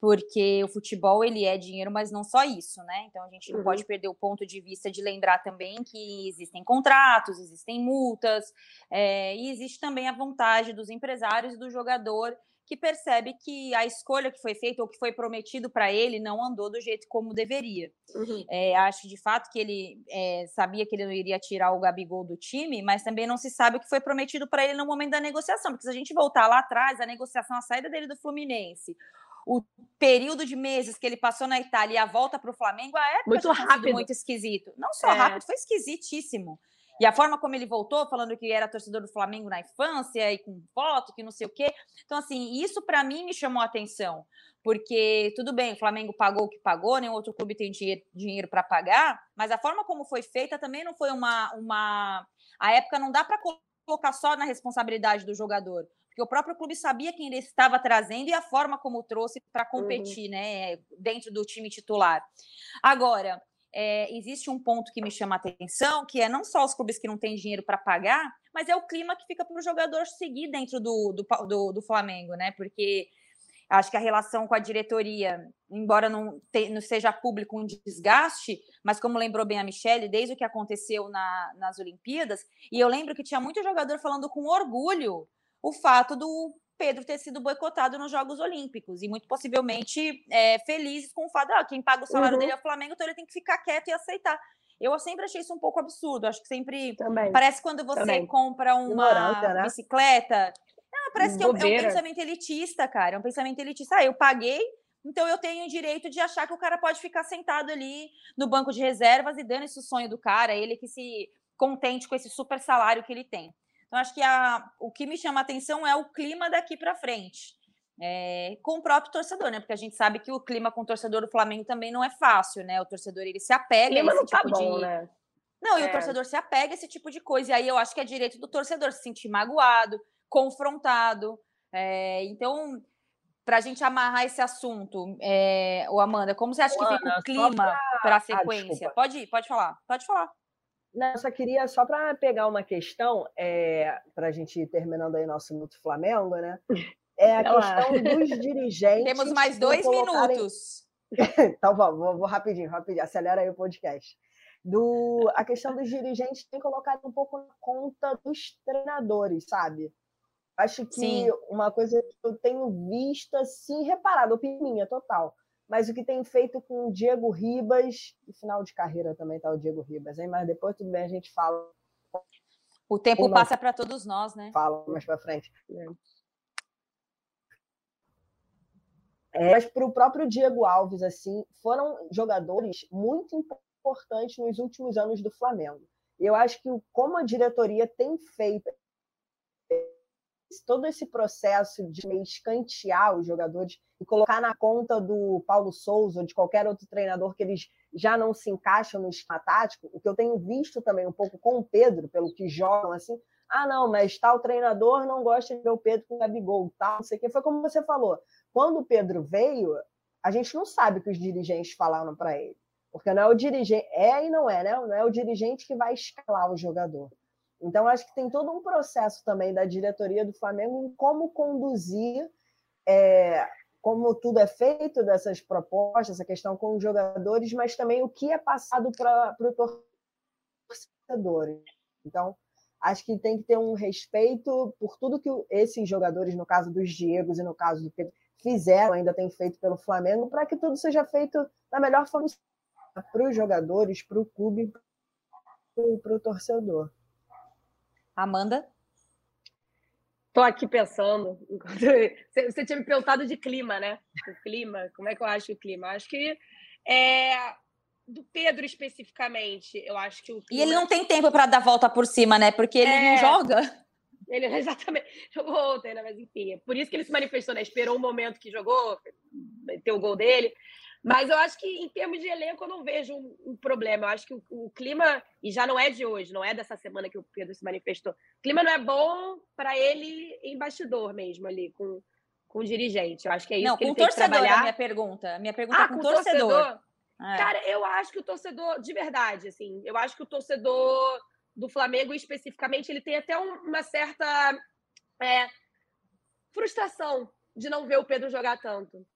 porque o futebol ele é dinheiro, mas não só isso, né? Então a gente não uhum. pode perder o ponto de vista de lembrar também que existem contratos, existem multas, é, e existe também a vontade dos empresários e do jogador que percebe que a escolha que foi feita ou que foi prometido para ele não andou do jeito como deveria. Uhum. É, acho de fato que ele é, sabia que ele não iria tirar o Gabigol do time, mas também não se sabe o que foi prometido para ele no momento da negociação, porque se a gente voltar lá atrás, a negociação, a saída dele do Fluminense, o período de meses que ele passou na Itália e a volta para o Flamengo, a época muito rápido, muito esquisito. Não só é. rápido, foi esquisitíssimo. E a forma como ele voltou, falando que era torcedor do Flamengo na infância e com foto, que não sei o quê. Então, assim, isso para mim me chamou a atenção. Porque, tudo bem, o Flamengo pagou o que pagou, nenhum outro clube tem dinheiro, dinheiro para pagar, mas a forma como foi feita também não foi uma. uma... A época não dá para colocar só na responsabilidade do jogador porque o próprio clube sabia quem ele estava trazendo e a forma como trouxe para uhum. competir, uhum. né, dentro do time titular. Agora, é, existe um ponto que me chama a atenção, que é não só os clubes que não têm dinheiro para pagar, mas é o clima que fica para o jogador seguir dentro do, do, do, do, Flamengo, né? Porque acho que a relação com a diretoria, embora não, te, não seja público um desgaste, mas como lembrou bem a Michelle, desde o que aconteceu na, nas Olimpíadas, e eu lembro que tinha muito jogador falando com orgulho o fato do Pedro ter sido boicotado nos Jogos Olímpicos e muito possivelmente é, felizes com o fato, ah, quem paga o salário uhum. dele é o Flamengo, então ele tem que ficar quieto e aceitar. Eu sempre achei isso um pouco absurdo. Acho que sempre Também. parece quando você Também. compra uma né? bicicleta. Ah, parece que é um, é um, pensamento elitista, cara. É um pensamento elitista. Ah, eu paguei, então eu tenho o direito de achar que o cara pode ficar sentado ali no banco de reservas e dando esse sonho do cara, ele que se contente com esse super salário que ele tem. Então, acho que a, o que me chama a atenção é o clima daqui para frente. É, com o próprio torcedor, né? Porque a gente sabe que o clima com o torcedor do Flamengo também não é fácil, né? O torcedor ele se apega a esse tipo tá bom, de. Né? Não, é. e o é. torcedor se apega a esse tipo de coisa. E aí eu acho que é direito do torcedor se sentir magoado, confrontado. É, então, para a gente amarrar esse assunto, é, o Amanda, como você acha que fica o clima para a ah, sequência? Ah, pode ir, pode falar, pode falar. Não, só queria, só para pegar uma questão, é, para a gente ir terminando aí nosso minuto Flamengo, né? É a questão dos dirigentes. Temos mais dois colocarem... minutos. então vamos, vou, vou, rapidinho, rapidinho, acelera aí o podcast. Do, a questão dos dirigentes tem colocado um pouco na conta dos treinadores, sabe? Acho que Sim. uma coisa que eu tenho visto, assim, reparado, opinião minha, total mas o que tem feito com o Diego Ribas, e final de carreira também tá o Diego Ribas, hein? mas depois tudo bem, a gente fala. O tempo passa para todos nós, né? Fala mais para frente. É, mas para o próprio Diego Alves, assim, foram jogadores muito importantes nos últimos anos do Flamengo. Eu acho que como a diretoria tem feito todo esse processo de escantear os jogadores e colocar na conta do Paulo Souza ou de qualquer outro treinador que eles já não se encaixam no esquema tático, o que eu tenho visto também um pouco com o Pedro, pelo que jogam assim, ah, não, mas tal treinador não gosta de ver o Pedro com o Gabigol, tal, não sei o que. Foi como você falou. Quando o Pedro veio, a gente não sabe o que os dirigentes falaram para ele. Porque não é o dirigente, é e não é, né? Não é o dirigente que vai escalar o jogador. Então, acho que tem todo um processo também da diretoria do Flamengo em como conduzir, é, como tudo é feito dessas propostas, essa questão com os jogadores, mas também o que é passado para o torcedor. Então, acho que tem que ter um respeito por tudo que esses jogadores, no caso dos Diegos e no caso do Pedro, fizeram, ainda tem feito pelo Flamengo, para que tudo seja feito da melhor forma para os jogadores, para o clube para o torcedor. Amanda? Tô aqui pensando. Você tinha me perguntado de clima, né? O clima, como é que eu acho o clima? Acho que é, do Pedro especificamente, eu acho que o clima... E ele não tem tempo para dar volta por cima, né? Porque ele é... não joga. Ele exatamente jogou ontem, né? Mas enfim, é por isso que ele se manifestou, né? Esperou o momento que jogou, ter o gol dele. Mas eu acho que, em termos de elenco, eu não vejo um, um problema. Eu acho que o, o, clima, e já não é de hoje, não é dessa semana que o Pedro se manifestou. O clima não é bom para ele em bastidor mesmo, ali, com, com o dirigente. Eu acho que é isso não, que ele tem que trabalhar. Não, com torcedor, minha pergunta. Minha pergunta ah, é com, com torcedor. torcedor? É. Cara, eu acho que o torcedor, de verdade, assim, eu acho que o torcedor do Flamengo, especificamente, ele tem até uma certa é, frustração de não ver o Pedro jogar tanto.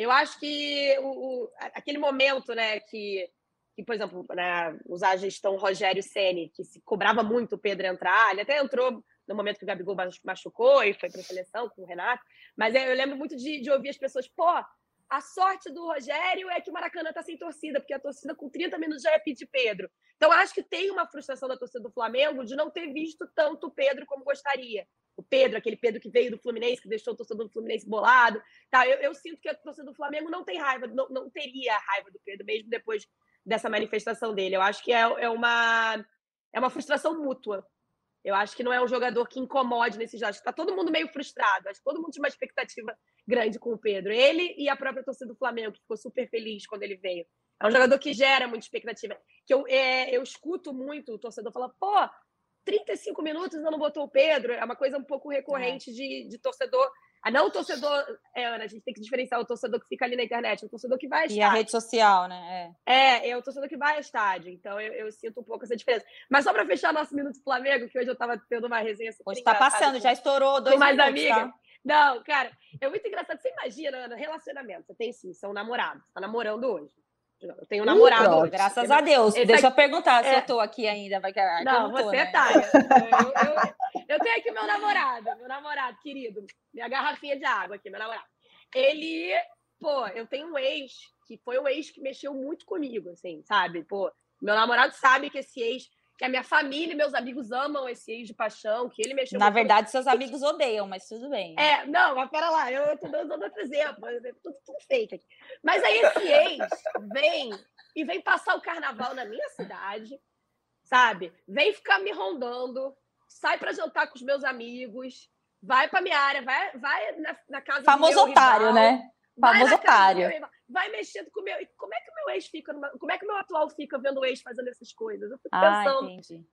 Eu acho que o, o, aquele momento, né, que, que por exemplo, né, usar a gestão Rogério Ceni, que se cobrava muito o Pedro entrar, ele até entrou no momento que o Gabigol machucou e foi para a seleção com o Renato, mas eu lembro muito de, de ouvir as pessoas, pô, a sorte do Rogério é que o Maracanã está sem torcida, porque a torcida com 30 minutos já é pedir Pedro. Então, acho que tem uma frustração da torcida do Flamengo de não ter visto tanto o Pedro como gostaria o Pedro, aquele Pedro que veio do Fluminense, que deixou o torcedor do Fluminense bolado. Tá, eu, eu sinto que a torcida do Flamengo não tem raiva, não, não teria raiva do Pedro, mesmo depois dessa manifestação dele. Eu acho que é, é, uma, é uma frustração mútua. Eu acho que não é um jogador que incomode nesse jogo. Acho que está todo mundo meio frustrado. Acho que todo mundo tinha uma expectativa grande com o Pedro. Ele e a própria torcida do Flamengo, que ficou super feliz quando ele veio. É um jogador que gera muita expectativa. Que eu, é, eu escuto muito o torcedor falar, pô, 35 minutos ainda não botou o Pedro. É uma coisa um pouco recorrente é. de, de torcedor. Ah, não o torcedor, é, Ana, a gente tem que diferenciar o torcedor que fica ali na internet, o torcedor que vai a estádio. E a rede social, né? É, é, é o torcedor que vai a estádio. Então eu, eu sinto um pouco essa diferença. Mas só para fechar nosso Minuto do Flamengo, que hoje eu estava tendo uma resenha super Hoje está passando, com, já estourou dois com mais minutos, amiga. Tá? Não, cara, é muito engraçado. Você imagina, Ana, relacionamento. Você tem sim, são namorados. Tá namorando hoje. Eu tenho um namorado. Graças eu, a Deus. Deixa eu perguntar se eu tô aqui ainda. Vai que, não, não tô, você né? tá. Eu, eu, eu, tenho aqui meu namorado, meu namorado querido. Minha garrafinha de água aqui, meu namorado. Ele, pô, eu tenho um ex, que foi o ex que mexeu muito comigo, assim, sabe? Pô, meu namorado sabe que esse ex que a minha família e meus amigos amam esse ex de paixão, que ele mexeu Na verdade, seus amigos odeiam, mas tudo bem. É, não, mas pera lá, eu tô dando outro exemplo, tudo, tudo fake aqui. Mas aí esse ex vem e vem passar o carnaval na minha cidade, sabe? Vem ficar me rondando, sai para jantar com os meus amigos, vai para minha área, vai, vai na, na casa Famoso do meu otário, rival, né? Famoso otário. Vai mexendo com o meu. Como é que o meu ex fica? Numa... Como é que o meu atual fica vendo o ex fazendo essas coisas? Eu fico ah, pensando. Entendi.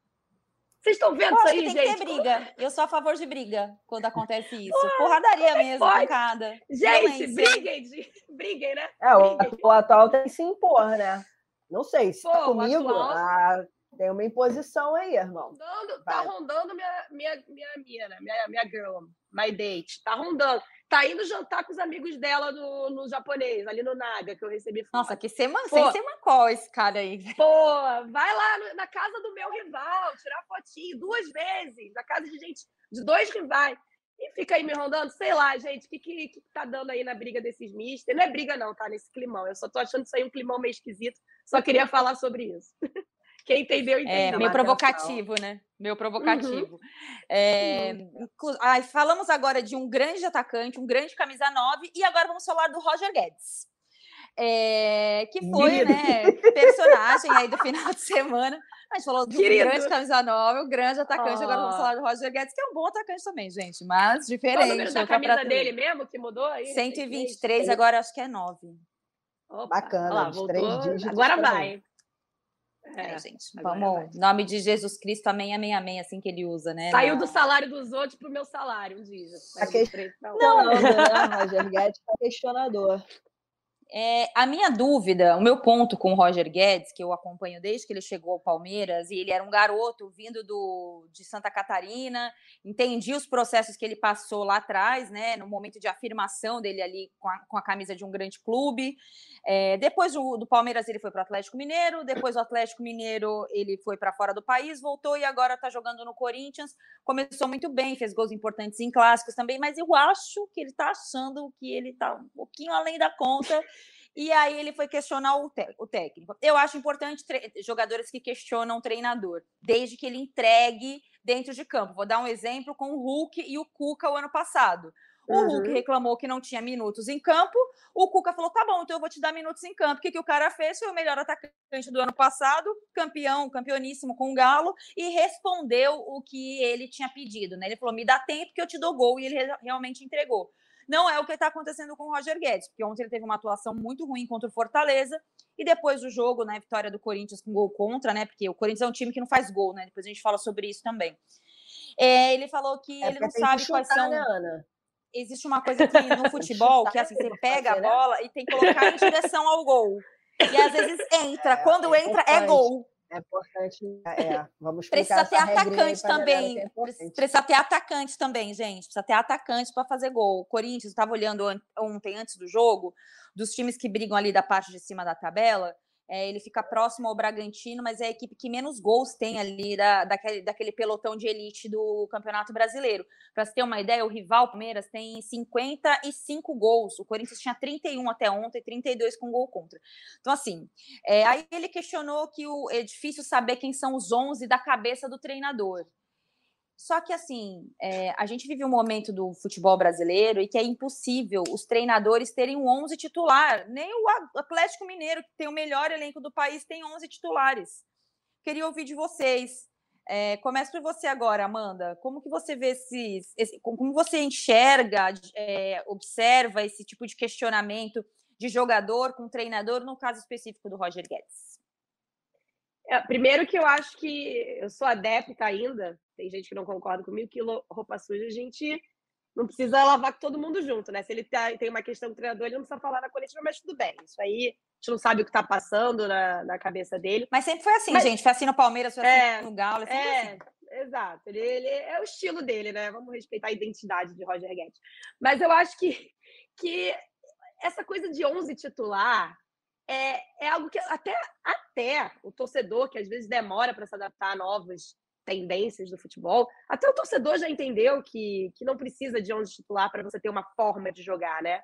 Vocês estão vendo isso aí, tem gente? Que ter briga. Eu sou a favor de briga quando acontece isso. Porradaria é mesmo, pancada. Gente, briguem, briguem, né? É, briguem. O, o, atual tem que se impor, né? Não sei, se tá Pô, tá comigo, atual... ah, tem uma imposição aí, irmão. Rondando, tá rondando minha, minha, minha, minha, né? minha, minha girl, my date. Tá rondando tá indo jantar com os amigos dela no, no japonês, ali no Naga, que eu recebi foto. Nossa, que sema, sem semacol esse cara aí. Pô, vai lá na casa do meu rival, tirar fotinho duas vezes, na casa de gente, de dois rivais. E fica aí me rondando, sei lá, gente, o que, que, que tá dando aí na briga desses mister? Não é briga, não, tá? Nesse climão. Eu só tô achando isso aí um climão meio esquisito. Só queria falar sobre isso. Quem entendeu, é, entendeu. É, meio provocativo, né? Meio provocativo. Uhum. É, falamos agora de um grande atacante, um grande camisa 9, e agora vamos falar do Roger Guedes. É, que foi, né, personagem aí do final de semana. A gente falou do Querido. grande camisa 9, o grande atacante, oh. agora vamos falar do Roger Guedes, que é um bom atacante também, gente, mas diferente. Qual o camisa dele mesmo, que mudou aí? 123, agora acho que é 9. Opa. Bacana, lá, voltou. Agora vai. É, é, gente. Vamos. Em nome de Jesus Cristo, amém, amém, amém, assim que ele usa, né? Saiu do salário dos outros para o meu salário, um dia. A que... Não, não, não, né, Roger Guedes é questionador. É, a minha dúvida, o meu ponto com o Roger Guedes, que eu acompanho desde que ele chegou ao Palmeiras, e ele era um garoto vindo do, de Santa Catarina, entendi os processos que ele passou lá atrás, né, no momento de afirmação dele ali com a, com a camisa de um grande clube. É, depois do, do, Palmeiras, ele foi para o Atlético Mineiro, depois do Atlético Mineiro, ele foi para fora do país, voltou e agora está jogando no Corinthians. Começou muito bem, fez gols importantes em clássicos também, mas eu acho que ele está achando que ele está um pouquinho além da conta. E aí ele foi questionar o, o técnico. Eu acho importante jogadores que questionam o treinador, desde que ele entregue dentro de campo. Vou dar um exemplo com o Hulk e o Cuca o ano passado. O uhum. Hulk reclamou que não tinha minutos em campo. O Cuca falou: tá bom, então eu vou te dar minutos em campo. O que, que o cara fez? Foi o melhor atacante do ano passado, campeão, campeoníssimo com o Galo, e respondeu o que ele tinha pedido. Né? Ele falou: me dá tempo que eu te dou gol, e ele realmente entregou. Não é o que está acontecendo com o Roger Guedes, porque ontem ele teve uma atuação muito ruim contra o Fortaleza, e depois do jogo, né, vitória do Corinthians com gol contra, né? Porque o Corinthians é um time que não faz gol, né? Depois a gente fala sobre isso também. É, ele falou que é ele não sabe chutar, quais são. Né, Ana? existe uma coisa que no futebol, que assim, você pega a né? bola e tem que colocar em direção ao gol. E às vezes entra. É, Quando é entra, é gol. É importante. É, vamos Precisa ter atacante também. É Precisa ter atacante também, gente. Precisa ter atacante para fazer gol. O Corinthians, estava olhando ontem, antes do jogo, dos times que brigam ali da parte de cima da tabela. É, ele fica próximo ao Bragantino, mas é a equipe que menos gols tem ali da, daquele, daquele pelotão de elite do Campeonato Brasileiro. Para você ter uma ideia, o rival Palmeiras tem 55 gols. O Corinthians tinha 31 até ontem, 32 com gol contra. Então, assim, é, aí ele questionou que o, é difícil saber quem são os 11 da cabeça do treinador. Só que, assim, é, a gente vive um momento do futebol brasileiro e que é impossível os treinadores terem um 11 titular. Nem o Atlético Mineiro, que tem o melhor elenco do país, tem 11 titulares. Queria ouvir de vocês. É, começo por você agora, Amanda. Como que você vê esses, esse, como você enxerga, é, observa esse tipo de questionamento de jogador com treinador, no caso específico do Roger Guedes? É, primeiro que eu acho que eu sou adepta ainda tem gente que não concorda comigo, que roupa suja a gente não precisa lavar com todo mundo junto, né? Se ele tá, tem uma questão com o treinador, ele não precisa falar na coletiva, mas tudo bem. Isso aí, a gente não sabe o que tá passando na, na cabeça dele. Mas sempre foi assim, mas, gente. Foi assim no Palmeiras, foi assim é, no Galo. É, é assim. exato. Ele, ele, é o estilo dele, né? Vamos respeitar a identidade de Roger Guedes. Mas eu acho que, que essa coisa de 11 titular é, é algo que até, até o torcedor, que às vezes demora para se adaptar a novos tendências do futebol, até o torcedor já entendeu que, que não precisa de 11 titular para você ter uma forma de jogar, né?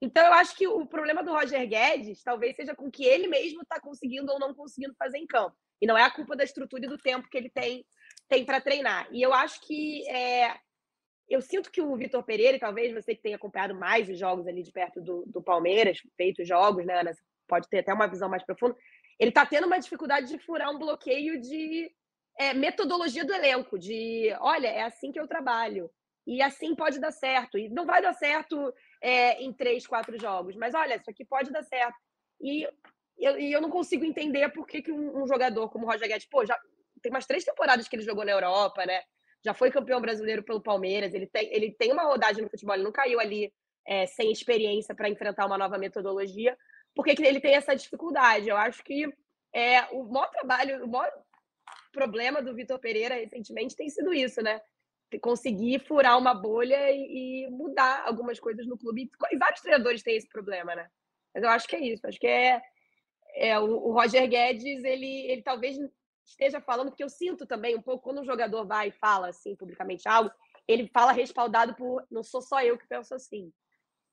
Então, eu acho que o problema do Roger Guedes talvez seja com que ele mesmo está conseguindo ou não conseguindo fazer em campo. E não é a culpa da estrutura e do tempo que ele tem, tem para treinar. E eu acho que. É, eu sinto que o Vitor Pereira, e talvez você que tenha acompanhado mais os jogos ali de perto do, do Palmeiras, feito jogos, né, Ana? Pode ter até uma visão mais profunda. Ele está tendo uma dificuldade de furar um bloqueio de é, metodologia do elenco, de olha, é assim que eu trabalho. E assim pode dar certo. E não vai dar certo é, em três, quatro jogos, mas olha, isso aqui pode dar certo. E eu, e eu não consigo entender por que, que um, um, jogador como o Roger Guedes, pô, já tem umas três temporadas que ele jogou na Europa, né? Já foi campeão brasileiro pelo Palmeiras, ele tem, ele tem uma rodagem no futebol, ele não caiu ali é, sem experiência para enfrentar uma nova metodologia. Por que, que ele tem essa dificuldade? Eu acho que é, o maior trabalho, o maior problema do Vitor Pereira recentemente tem sido isso, né? Conseguir furar uma bolha e, mudar algumas coisas no clube. E vários treinadores têm esse problema, né? Mas eu acho que é isso. Acho que é, é o, o Roger Guedes, ele, ele talvez esteja falando, porque eu sinto também um pouco quando um jogador vai e fala assim publicamente algo, ele fala respaldado por não sou só eu que penso assim.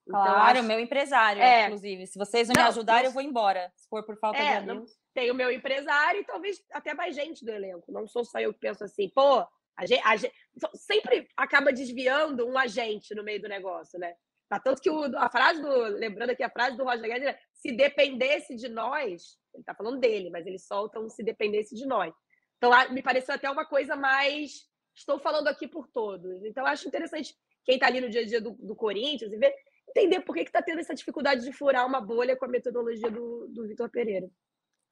Então, claro, acho... meu empresário, é. inclusive. Se vocês não, não me ajudarem, não... eu vou embora. Se for por falta é, de amigos. Tem o meu empresário e talvez até mais gente do elenco. Não sou só eu que penso assim, pô, a gente, a gente sempre acaba desviando um agente no meio do negócio, né? Tá, tanto que o, a frase do. Lembrando aqui a frase do Roger Guedes, é, se dependesse de nós, ele tá falando dele, mas ele solta um se dependesse de nós. Então, me pareceu até uma coisa mais. Estou falando aqui por todos. Então, acho interessante quem está ali no dia a dia do, do Corinthians e ver entender por que está tendo essa dificuldade de furar uma bolha com a metodologia do, do Vitor Pereira.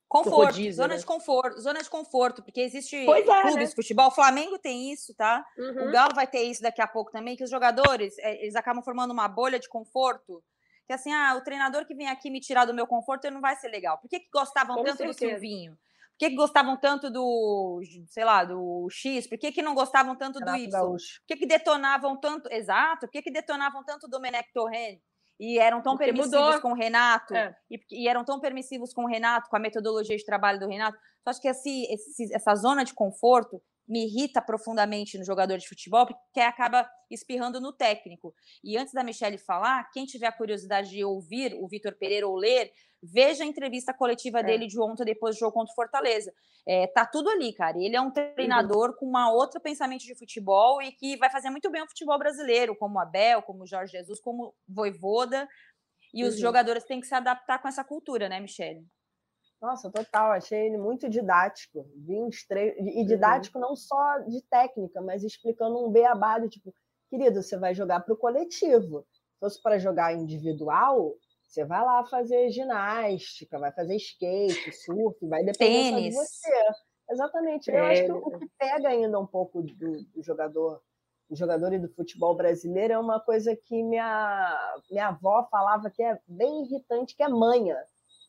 Conforto, rodízio, zona né? de conforto, zona de conforto, porque existe é, clubes né? de futebol, o Flamengo tem isso, tá? Uhum. O Galo vai ter isso daqui a pouco também, que os jogadores, é, eles acabam formando uma bolha de conforto, que assim, ah, o treinador que vem aqui me tirar do meu conforto, ele não vai ser legal. Por que, que gostavam Com tanto certeza. do Silvinho? Por que, que gostavam tanto do, sei lá, do X? Por que, que não gostavam tanto Renato do Y? Gaúcho. Por que, que detonavam tanto, exato, por que, que detonavam tanto do Menec Torrent? e eram tão Porque permissivos mudou. com o Renato, é. e, e, eram tão permissivos com o Renato, com a metodologia de trabalho do Renato. Só acho que esse, esse, essa zona de conforto me irrita profundamente no jogador de futebol, porque acaba espirrando no técnico. E antes da Michelle falar, quem tiver a curiosidade de ouvir o Vitor Pereira ou ler, veja a entrevista coletiva é. dele de ontem, depois do jogo contra o Fortaleza. É, tá tudo ali, cara. Ele é um treinador com uma outra pensamento de futebol e que vai fazer muito bem o futebol brasileiro, como Abel, como Jorge Jesus, como Voivoda. E os uhum. jogadores têm que se adaptar com essa cultura, né, Michele? Nossa, total. Achei ele muito didático. Vi uns tre... E uhum. didático uhum. não só de técnica, mas explicando um beabá de tipo, querido, você vai jogar para o coletivo. Se fosse para jogar individual, você vai lá fazer ginástica, vai fazer skate, surf, vai depender Tênis. de você. Exatamente. Eu acho que o que pega ainda um pouco do, do jogador do jogador e do futebol brasileiro é uma coisa que minha, minha avó falava que é bem irritante, que é manha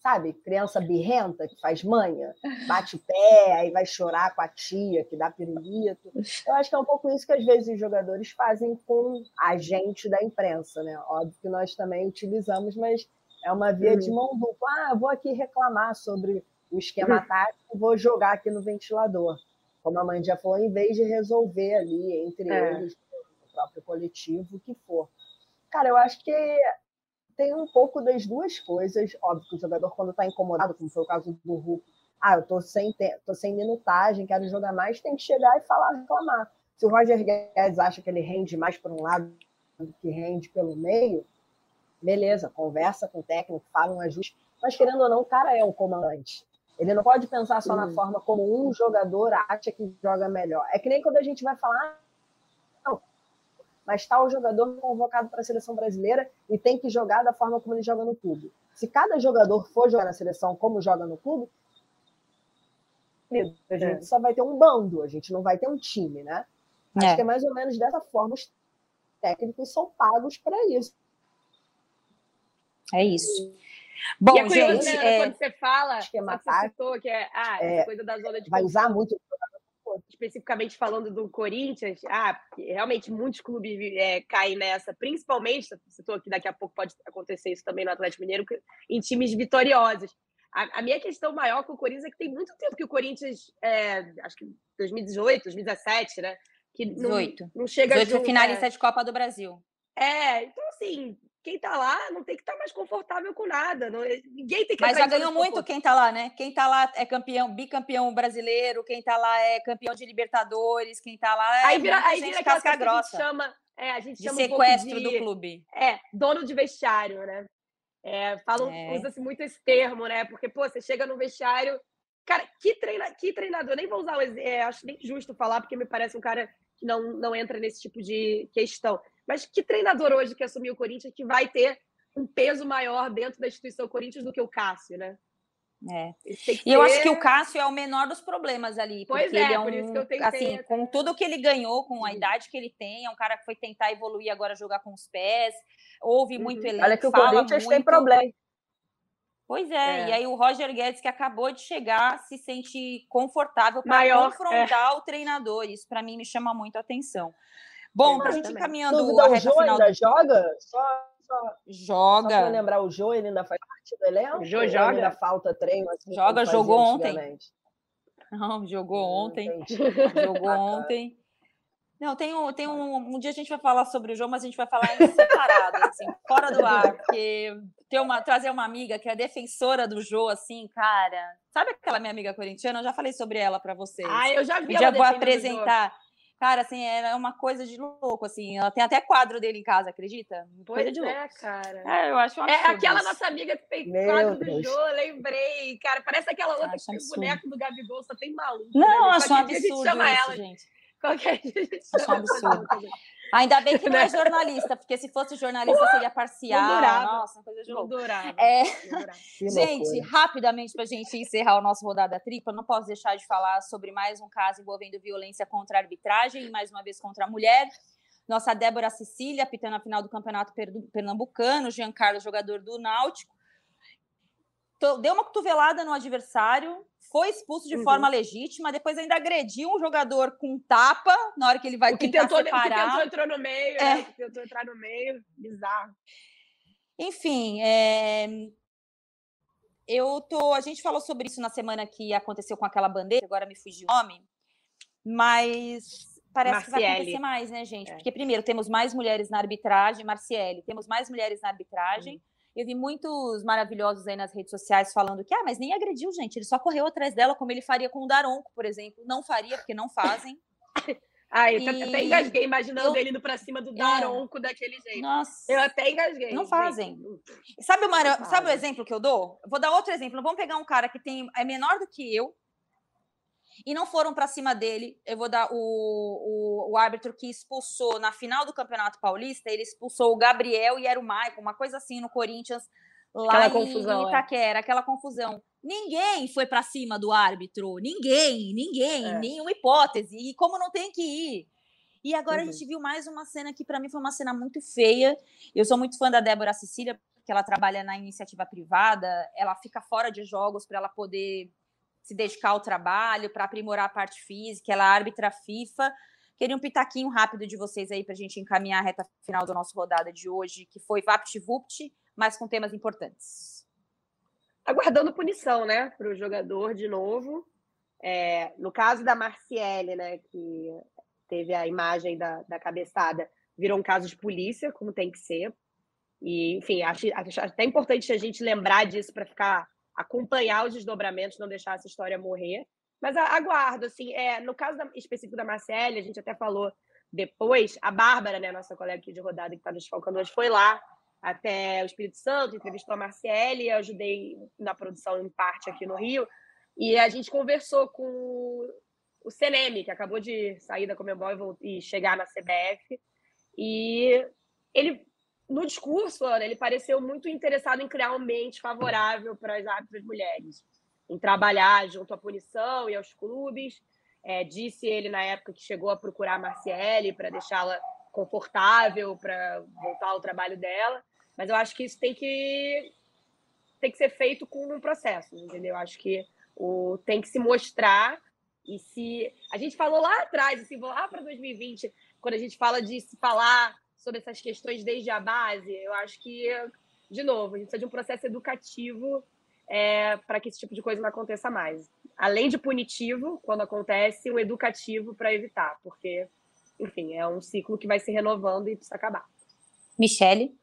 sabe? Criança birrenta que faz manha, bate o pé, aí vai chorar com a tia que dá pirulito. Eu acho que é um pouco isso que às vezes os jogadores fazem com a gente da imprensa, né? Óbvio que nós também utilizamos, mas é uma via uhum. de mão dupla. Ah, vou aqui reclamar sobre o esquema uhum. tático, vou jogar aqui no ventilador. Como a mãe já falou, em vez de resolver ali entre é. eles, o próprio coletivo, o que for. Cara, eu acho que tem um pouco das duas coisas. Óbvio que o jogador, quando está incomodado, como foi o caso do Hulk, ah, eu tô sem, tô sem minutagem, quero jogar mais, tem que chegar e falar, reclamar. Se o Roger Guedes acha que ele rende mais por um lado do que rende pelo meio, beleza, conversa com o técnico, fala um ajuste. Mas, querendo ou não, o cara é um comandante. Ele não pode pensar só na forma como um jogador acha que joga melhor. É que nem quando a gente vai falar, mas está o jogador convocado para a seleção brasileira e tem que jogar da forma como ele joga no clube. Se cada jogador for jogar na seleção como joga no clube, a gente é. só vai ter um bando, a gente não vai ter um time, né? Acho é. que é mais ou menos dessa forma os técnicos são pagos para isso. É isso. Bom, e é curioso, gente, né, é... quando você fala, que é matar, você citou que é, ah, é, coisa da zona de vai usar muito especificamente falando do Corinthians, ah, realmente muitos clubes é, caem nessa, principalmente, estou que daqui a pouco pode acontecer isso também no Atlético Mineiro, em times vitoriosos. A, a, minha questão maior com o Corinthians é que tem muito tempo que o Corinthians, é, acho que 2018, 2017, né? Que não, 18. não chega 18 junto, finalista é... de Copa do Brasil. É, então assim, quem tá lá não tem que estar tá mais confortável com nada. Não, ninguém tem que Mas já ganhou muito quem tá lá, né? Quem tá lá é campeão, bicampeão brasileiro, quem tá lá é campeão de Libertadores, quem tá lá é aí vira, aí vira casca grossa. Que a gente chama, é, a gente de chama sequestro um do clube. É, dono de vestiário, né? É, falam, é. usa-se muito esse termo, né? Porque, pô, você chega no vestiário. Cara, que, treina, que treinador? Nem vou usar o. É, acho nem justo falar, porque me parece um cara que não, não entra nesse tipo de questão. Mas que treinador hoje que assumiu o Corinthians que vai ter um peso maior dentro da instituição Corinthians do que o Cássio, né? É. E eu acho que o Cássio é o menor dos problemas ali. Pois é, ele é um, por isso que eu tentei. Assim, com tudo que ele ganhou, com a idade que ele tem, é um cara que foi tentar evoluir agora jogar com os pés. Ouve uhum. muito elenco. Olha que o Corinthians muito. tem problema. Pois é, é, e aí o Roger Guedes, que acabou de chegar, se sente confortável para confrontar é. o treinador. Isso para mim me chama muito a atenção. Bom, para a gente caminhando Dúvida, a reta o Jô final. ainda do... joga? Só, só, joga. Só para lembrar, o Jô ele ainda faz parte do elenco? O Jô joga. Ainda falta treino? Assim, joga, jogou ontem. Não, jogou hum, ontem. Jogou ontem. Não, tem um, tem um. Um dia a gente vai falar sobre o jogo, mas a gente vai falar em separado, assim, fora do ar, porque ter uma, trazer uma amiga que é defensora do jogo, assim, cara. Sabe aquela minha amiga corintiana? Eu já falei sobre ela para vocês. Ah, eu já vi. Um dia vou apresentar. Cara, assim, era uma coisa de louco, assim. Ela tem até quadro dele em casa, acredita? Pois coisa de louco. é, cara. É, eu acho É aquela nossa amiga que fez Meu quadro Deus. do Jô, lembrei. Cara, parece aquela outra acho que tem o boneco do Gabigol, só tem maluco. Não, né? acho um absurdo isso, ela. gente. Qualquer Acho um absurdo. Ainda bem que não é jornalista, porque se fosse jornalista seria parcial. Nossa, coisa de louco. É... gente, rapidamente para a gente encerrar o nosso rodada tripla, não posso deixar de falar sobre mais um caso envolvendo violência contra a arbitragem e mais uma vez contra a mulher. Nossa Débora Cecília, pitando a final do Campeonato Pernambucano, Giancarlo, jogador do Náutico, deu uma cotovelada no adversário, foi expulso de uhum. forma legítima, depois ainda agrediu um jogador com tapa na hora que ele vai o que tentar tentou, separar. O que tentou entrou no meio, é. né? O que tentou entrar no meio, bizarro. Enfim, é... eu tô. A gente falou sobre isso na semana que aconteceu com aquela bandeira, agora me fugiu o nome. mas parece Marciele. que vai acontecer mais, né, gente? É. Porque, primeiro, temos mais mulheres na arbitragem, Marciele, temos mais mulheres na arbitragem. Hum. Eu vi muitos maravilhosos aí nas redes sociais falando que, ah, mas nem agrediu, gente, ele só correu atrás dela, como ele faria com o Daronco, por exemplo. Não faria, porque não fazem. Ai, eu e... até engasguei imaginando eu... ele indo pra cima do é. Daronco é. daquele jeito. Nossa. Eu até engasguei. Não fazem. Sabe, o, Mara... Sabe o exemplo que eu dou? Vou dar outro exemplo. Vamos pegar um cara que tem é menor do que eu, e não foram para cima dele. Eu vou dar o, o, o, árbitro que expulsou na final do Campeonato Paulista, ele expulsou o Gabriel e era o Maicon, uma coisa assim no Corinthians, lá aquela em, confusão, em é. Itaquera, é. aquela confusão. Ninguém foi para cima do árbitro, ninguém, ninguém, é. nenhuma hipótese. E como não tem que ir? E agora uhum. a gente viu mais uma cena que para mim foi uma cena muito feia. Eu sou muito fã da Débora Cecília, porque ela trabalha na iniciativa privada, ela fica fora de jogos para ela poder se dedicar ao trabalho, para aprimorar a parte física, ela é árbitra FIFA. Queria um pitaquinho rápido de vocês aí para a gente encaminhar a reta final da nossa rodada de hoje, que foi VaptVupt, mas com temas importantes. Aguardando punição, né, para o jogador de novo. É, no caso da Marciele, né, que teve a imagem da, da cabeçada, virou um caso de polícia, como tem que ser. E, enfim, acho, acho até importante a gente lembrar disso para ficar acompanhar os desdobramentos, não deixar essa história morrer. Mas aguardo, assim, é, no caso da, específico da Marcele, a gente até falou depois, a Bárbara, né, nossa colega aqui de rodada que está nos falcando hoje, foi lá até o Espírito Santo, entrevistou a Marcele, eu ajudei na produção em parte aqui no Rio, e a gente conversou com o Seneme, que acabou de sair da Comebol e chegar na CBF, e ele no discurso, Ana, ele pareceu muito interessado em criar um ambiente favorável para as árbitras mulheres, em trabalhar junto à punição e aos clubes. É, disse ele na época que chegou a procurar a Marciele para deixá-la confortável para voltar ao trabalho dela, mas eu acho que isso tem que tem que ser feito com um processo, entendeu? Acho que o tem que se mostrar e se a gente falou lá atrás, assim, vou lá para 2020, quando a gente fala de se falar sobre essas questões desde a base, eu acho que, de novo, a gente precisa de um processo educativo é, para que esse tipo de coisa não aconteça mais. Além de punitivo, quando acontece, um educativo para evitar, porque, enfim, é um ciclo que vai se renovando e precisa acabar. Michele?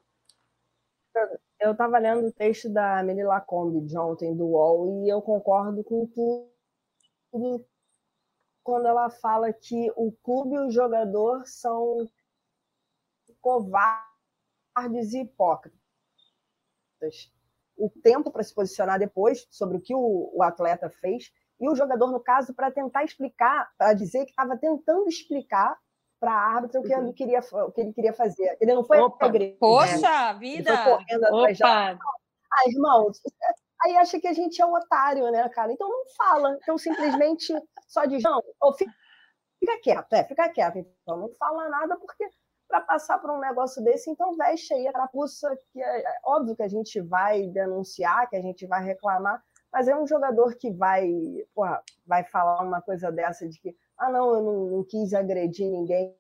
Eu estava lendo o texto da Amelie Lacombe de ontem, do UOL, e eu concordo com tudo quando ela fala que o clube e o jogador são covardes e hipócritas. O tempo para se posicionar depois sobre o que o, o atleta fez e o jogador, no caso, para tentar explicar, para dizer que estava tentando explicar para a árbitra o que, ele queria, o que ele queria fazer. Ele não foi Opa. agredido. Poxa, né? vida! Ele foi correndo atrás Opa. Ah, irmãos, aí acha que a gente é um otário, né, cara? Então não fala. Então simplesmente só diz, não, fica, fica quieto, é, fica quieto. Então não fala nada porque para passar por um negócio desse, então veste aí a carapuça, que é, é, óbvio que a gente vai denunciar, que a gente vai reclamar, mas é um jogador que vai, porra, vai falar uma coisa dessa de que, ah, não, eu não, não quis agredir ninguém,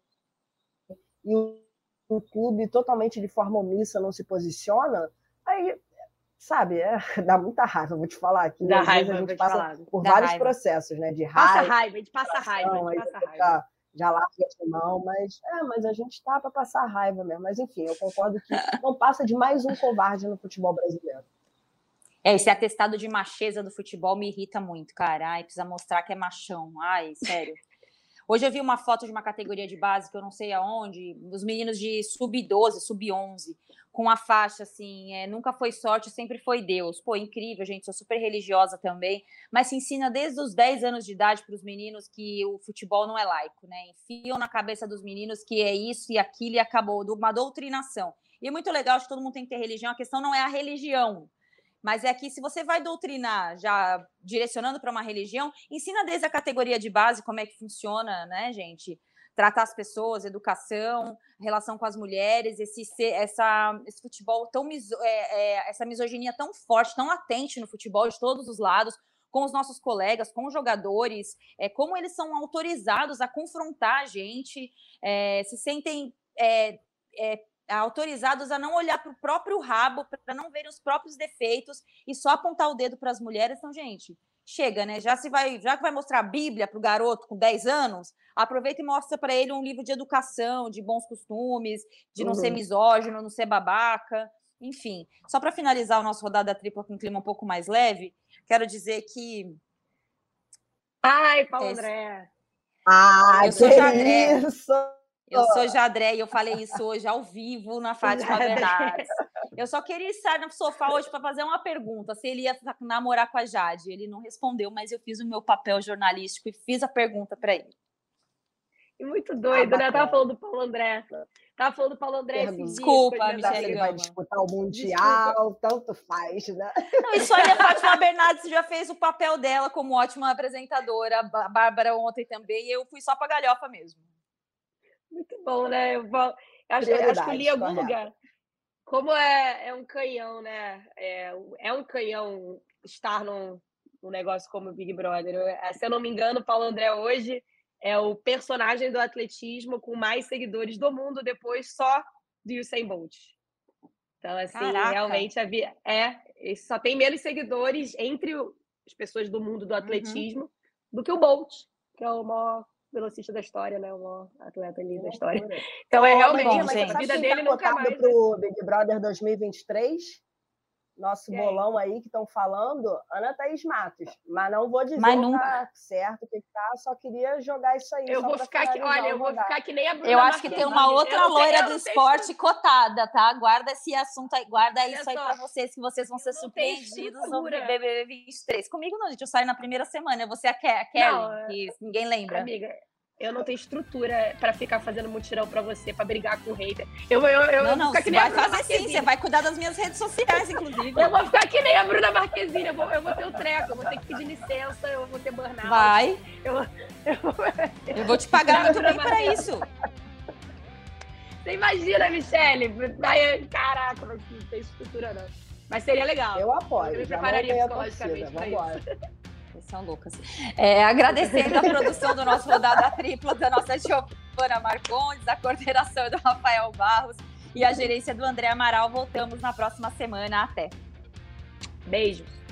e o, o, clube totalmente de forma omissa não se posiciona, aí, sabe, é, dá muita raiva, vou te falar aqui. Dá raiva, a gente passa falar. por dá vários raiva. processos, né, de raiva. Passa raiva, a gente passa raiva, a gente passa raiva já larga de mão, mas é, mas a gente tá para passar raiva mesmo. Mas enfim, eu concordo que não passa de mais um covarde no futebol brasileiro. É, esse atestado de macheza do futebol me irrita muito, cara. Ai, precisa mostrar que é machão. Ai, sério. Hoje eu vi uma foto de uma categoria de base que eu não sei aonde, dos meninos de sub-12, sub-11, com a faixa assim, é, nunca foi sorte, sempre foi Deus. Pô, incrível, gente, sou super religiosa também, mas se ensina desde os 10 anos de idade para os meninos que o futebol não é laico, né? Enfiam na cabeça dos meninos que é isso e aquilo e acabou, uma doutrinação. E é muito legal, acho que todo mundo tem que ter religião, a questão não é a religião, mas é que se você vai doutrinar já direcionando para uma religião, ensina desde a categoria de base como é que funciona, né, gente? Tratar as pessoas, educação, relação com as mulheres, esse, essa, esse futebol tão é, é, essa misoginia tão forte, tão latente no futebol de todos os lados, com os nossos colegas, com os jogadores, é, como eles são autorizados a confrontar a gente, é, se sentem é, é, autorizados a não olhar para o próprio rabo, para não ver os próprios defeitos e só apontar o dedo para as mulheres. Então, gente, chega, né? Já se vai, já que vai mostrar a Bíblia para o garoto com 10 anos, aproveita e mostra para ele um livro de educação, de bons costumes, de não uhum. ser misógino, não ser babaca, enfim. Só para finalizar o nosso rodada tripla com um clima um pouco mais leve, quero dizer que Ai, Paulo André. Ah, eu sou. Isso. Eu sou Jadré e eu falei isso hoje ao vivo na Fátima Bernardes. Eu só queria estar no sofá hoje para fazer uma pergunta, se ele ia namorar com a Jade. Ele não respondeu, mas eu fiz o meu papel jornalístico e fiz a pergunta para ele. E muito doido, ah, né? Tava falando do Paulo André. Tava falando do Paulo André Desculpa, Michelle Ele vai disputar o Mundial, Desculpa. tanto faz, né? Não, isso aí a Fátima Bernardes já fez o papel dela como ótima apresentadora. A Bárbara ontem também, e eu fui só pra galhofa mesmo. Muito bom, né? Eu, vou, acho, acho que eu li em algum lugar. Como é, é um canhão, né? É, é um canhão estar num, num negócio como o Big Brother. Eu, se eu não me engano, o Paulo André hoje é o personagem do atletismo com mais seguidores do mundo, depois só do Usain Bolt. Então, assim, Caraca. realmente havia, é, só tem menos seguidores entre as pessoas do mundo do uhum. atletismo uhum. do que o Bolt, que é o maior velocista da história, né? O maior atleta ali da história. Então, é realmente bom, a vida dele tá nunca mais. pro Big Brother 2023? Nosso bolão aí que estão falando, Ana Thaís Matos. Mas não vou dizer mas nunca... tá certo o que tá, só queria jogar isso aí. Eu vou ficar aqui, olha, eu vou ficar que nem a Bruna Eu acho que tem uma outra loira do esporte cotada, tá? Guarda esse assunto aí, guarda olha isso só. aí para vocês, que vocês vão ser surpreendidos no BBB 23. Comigo não, gente, eu saio na primeira semana, você é a Kelly, não, que ninguém lembra. Amiga, eu não tenho estrutura para ficar fazendo mutirão para você, para brigar com o hater. Eu, eu, eu, não, não, você vai fazer sim, você vai cuidar das minhas redes sociais, inclusive. eu vou ficar que nem a Bruna Marquezine, eu vou, eu vou ter o treco, eu vou ter que pedir licença, eu vou ter burnout. Vai. Eu, eu, eu vou te pagar muito bem para isso. Você imagina, Michele? Vai, caraca, não tem estrutura não. Mas seria legal. Eu apoio. Eu me prepararia psicologicamente para isso. São loucas. É, agradecendo a produção do nosso Rodada Tripla, da nossa Giovana Marcondes, a coordenação do Rafael Barros e a gerência do André Amaral. Voltamos na próxima semana. Até. Beijos.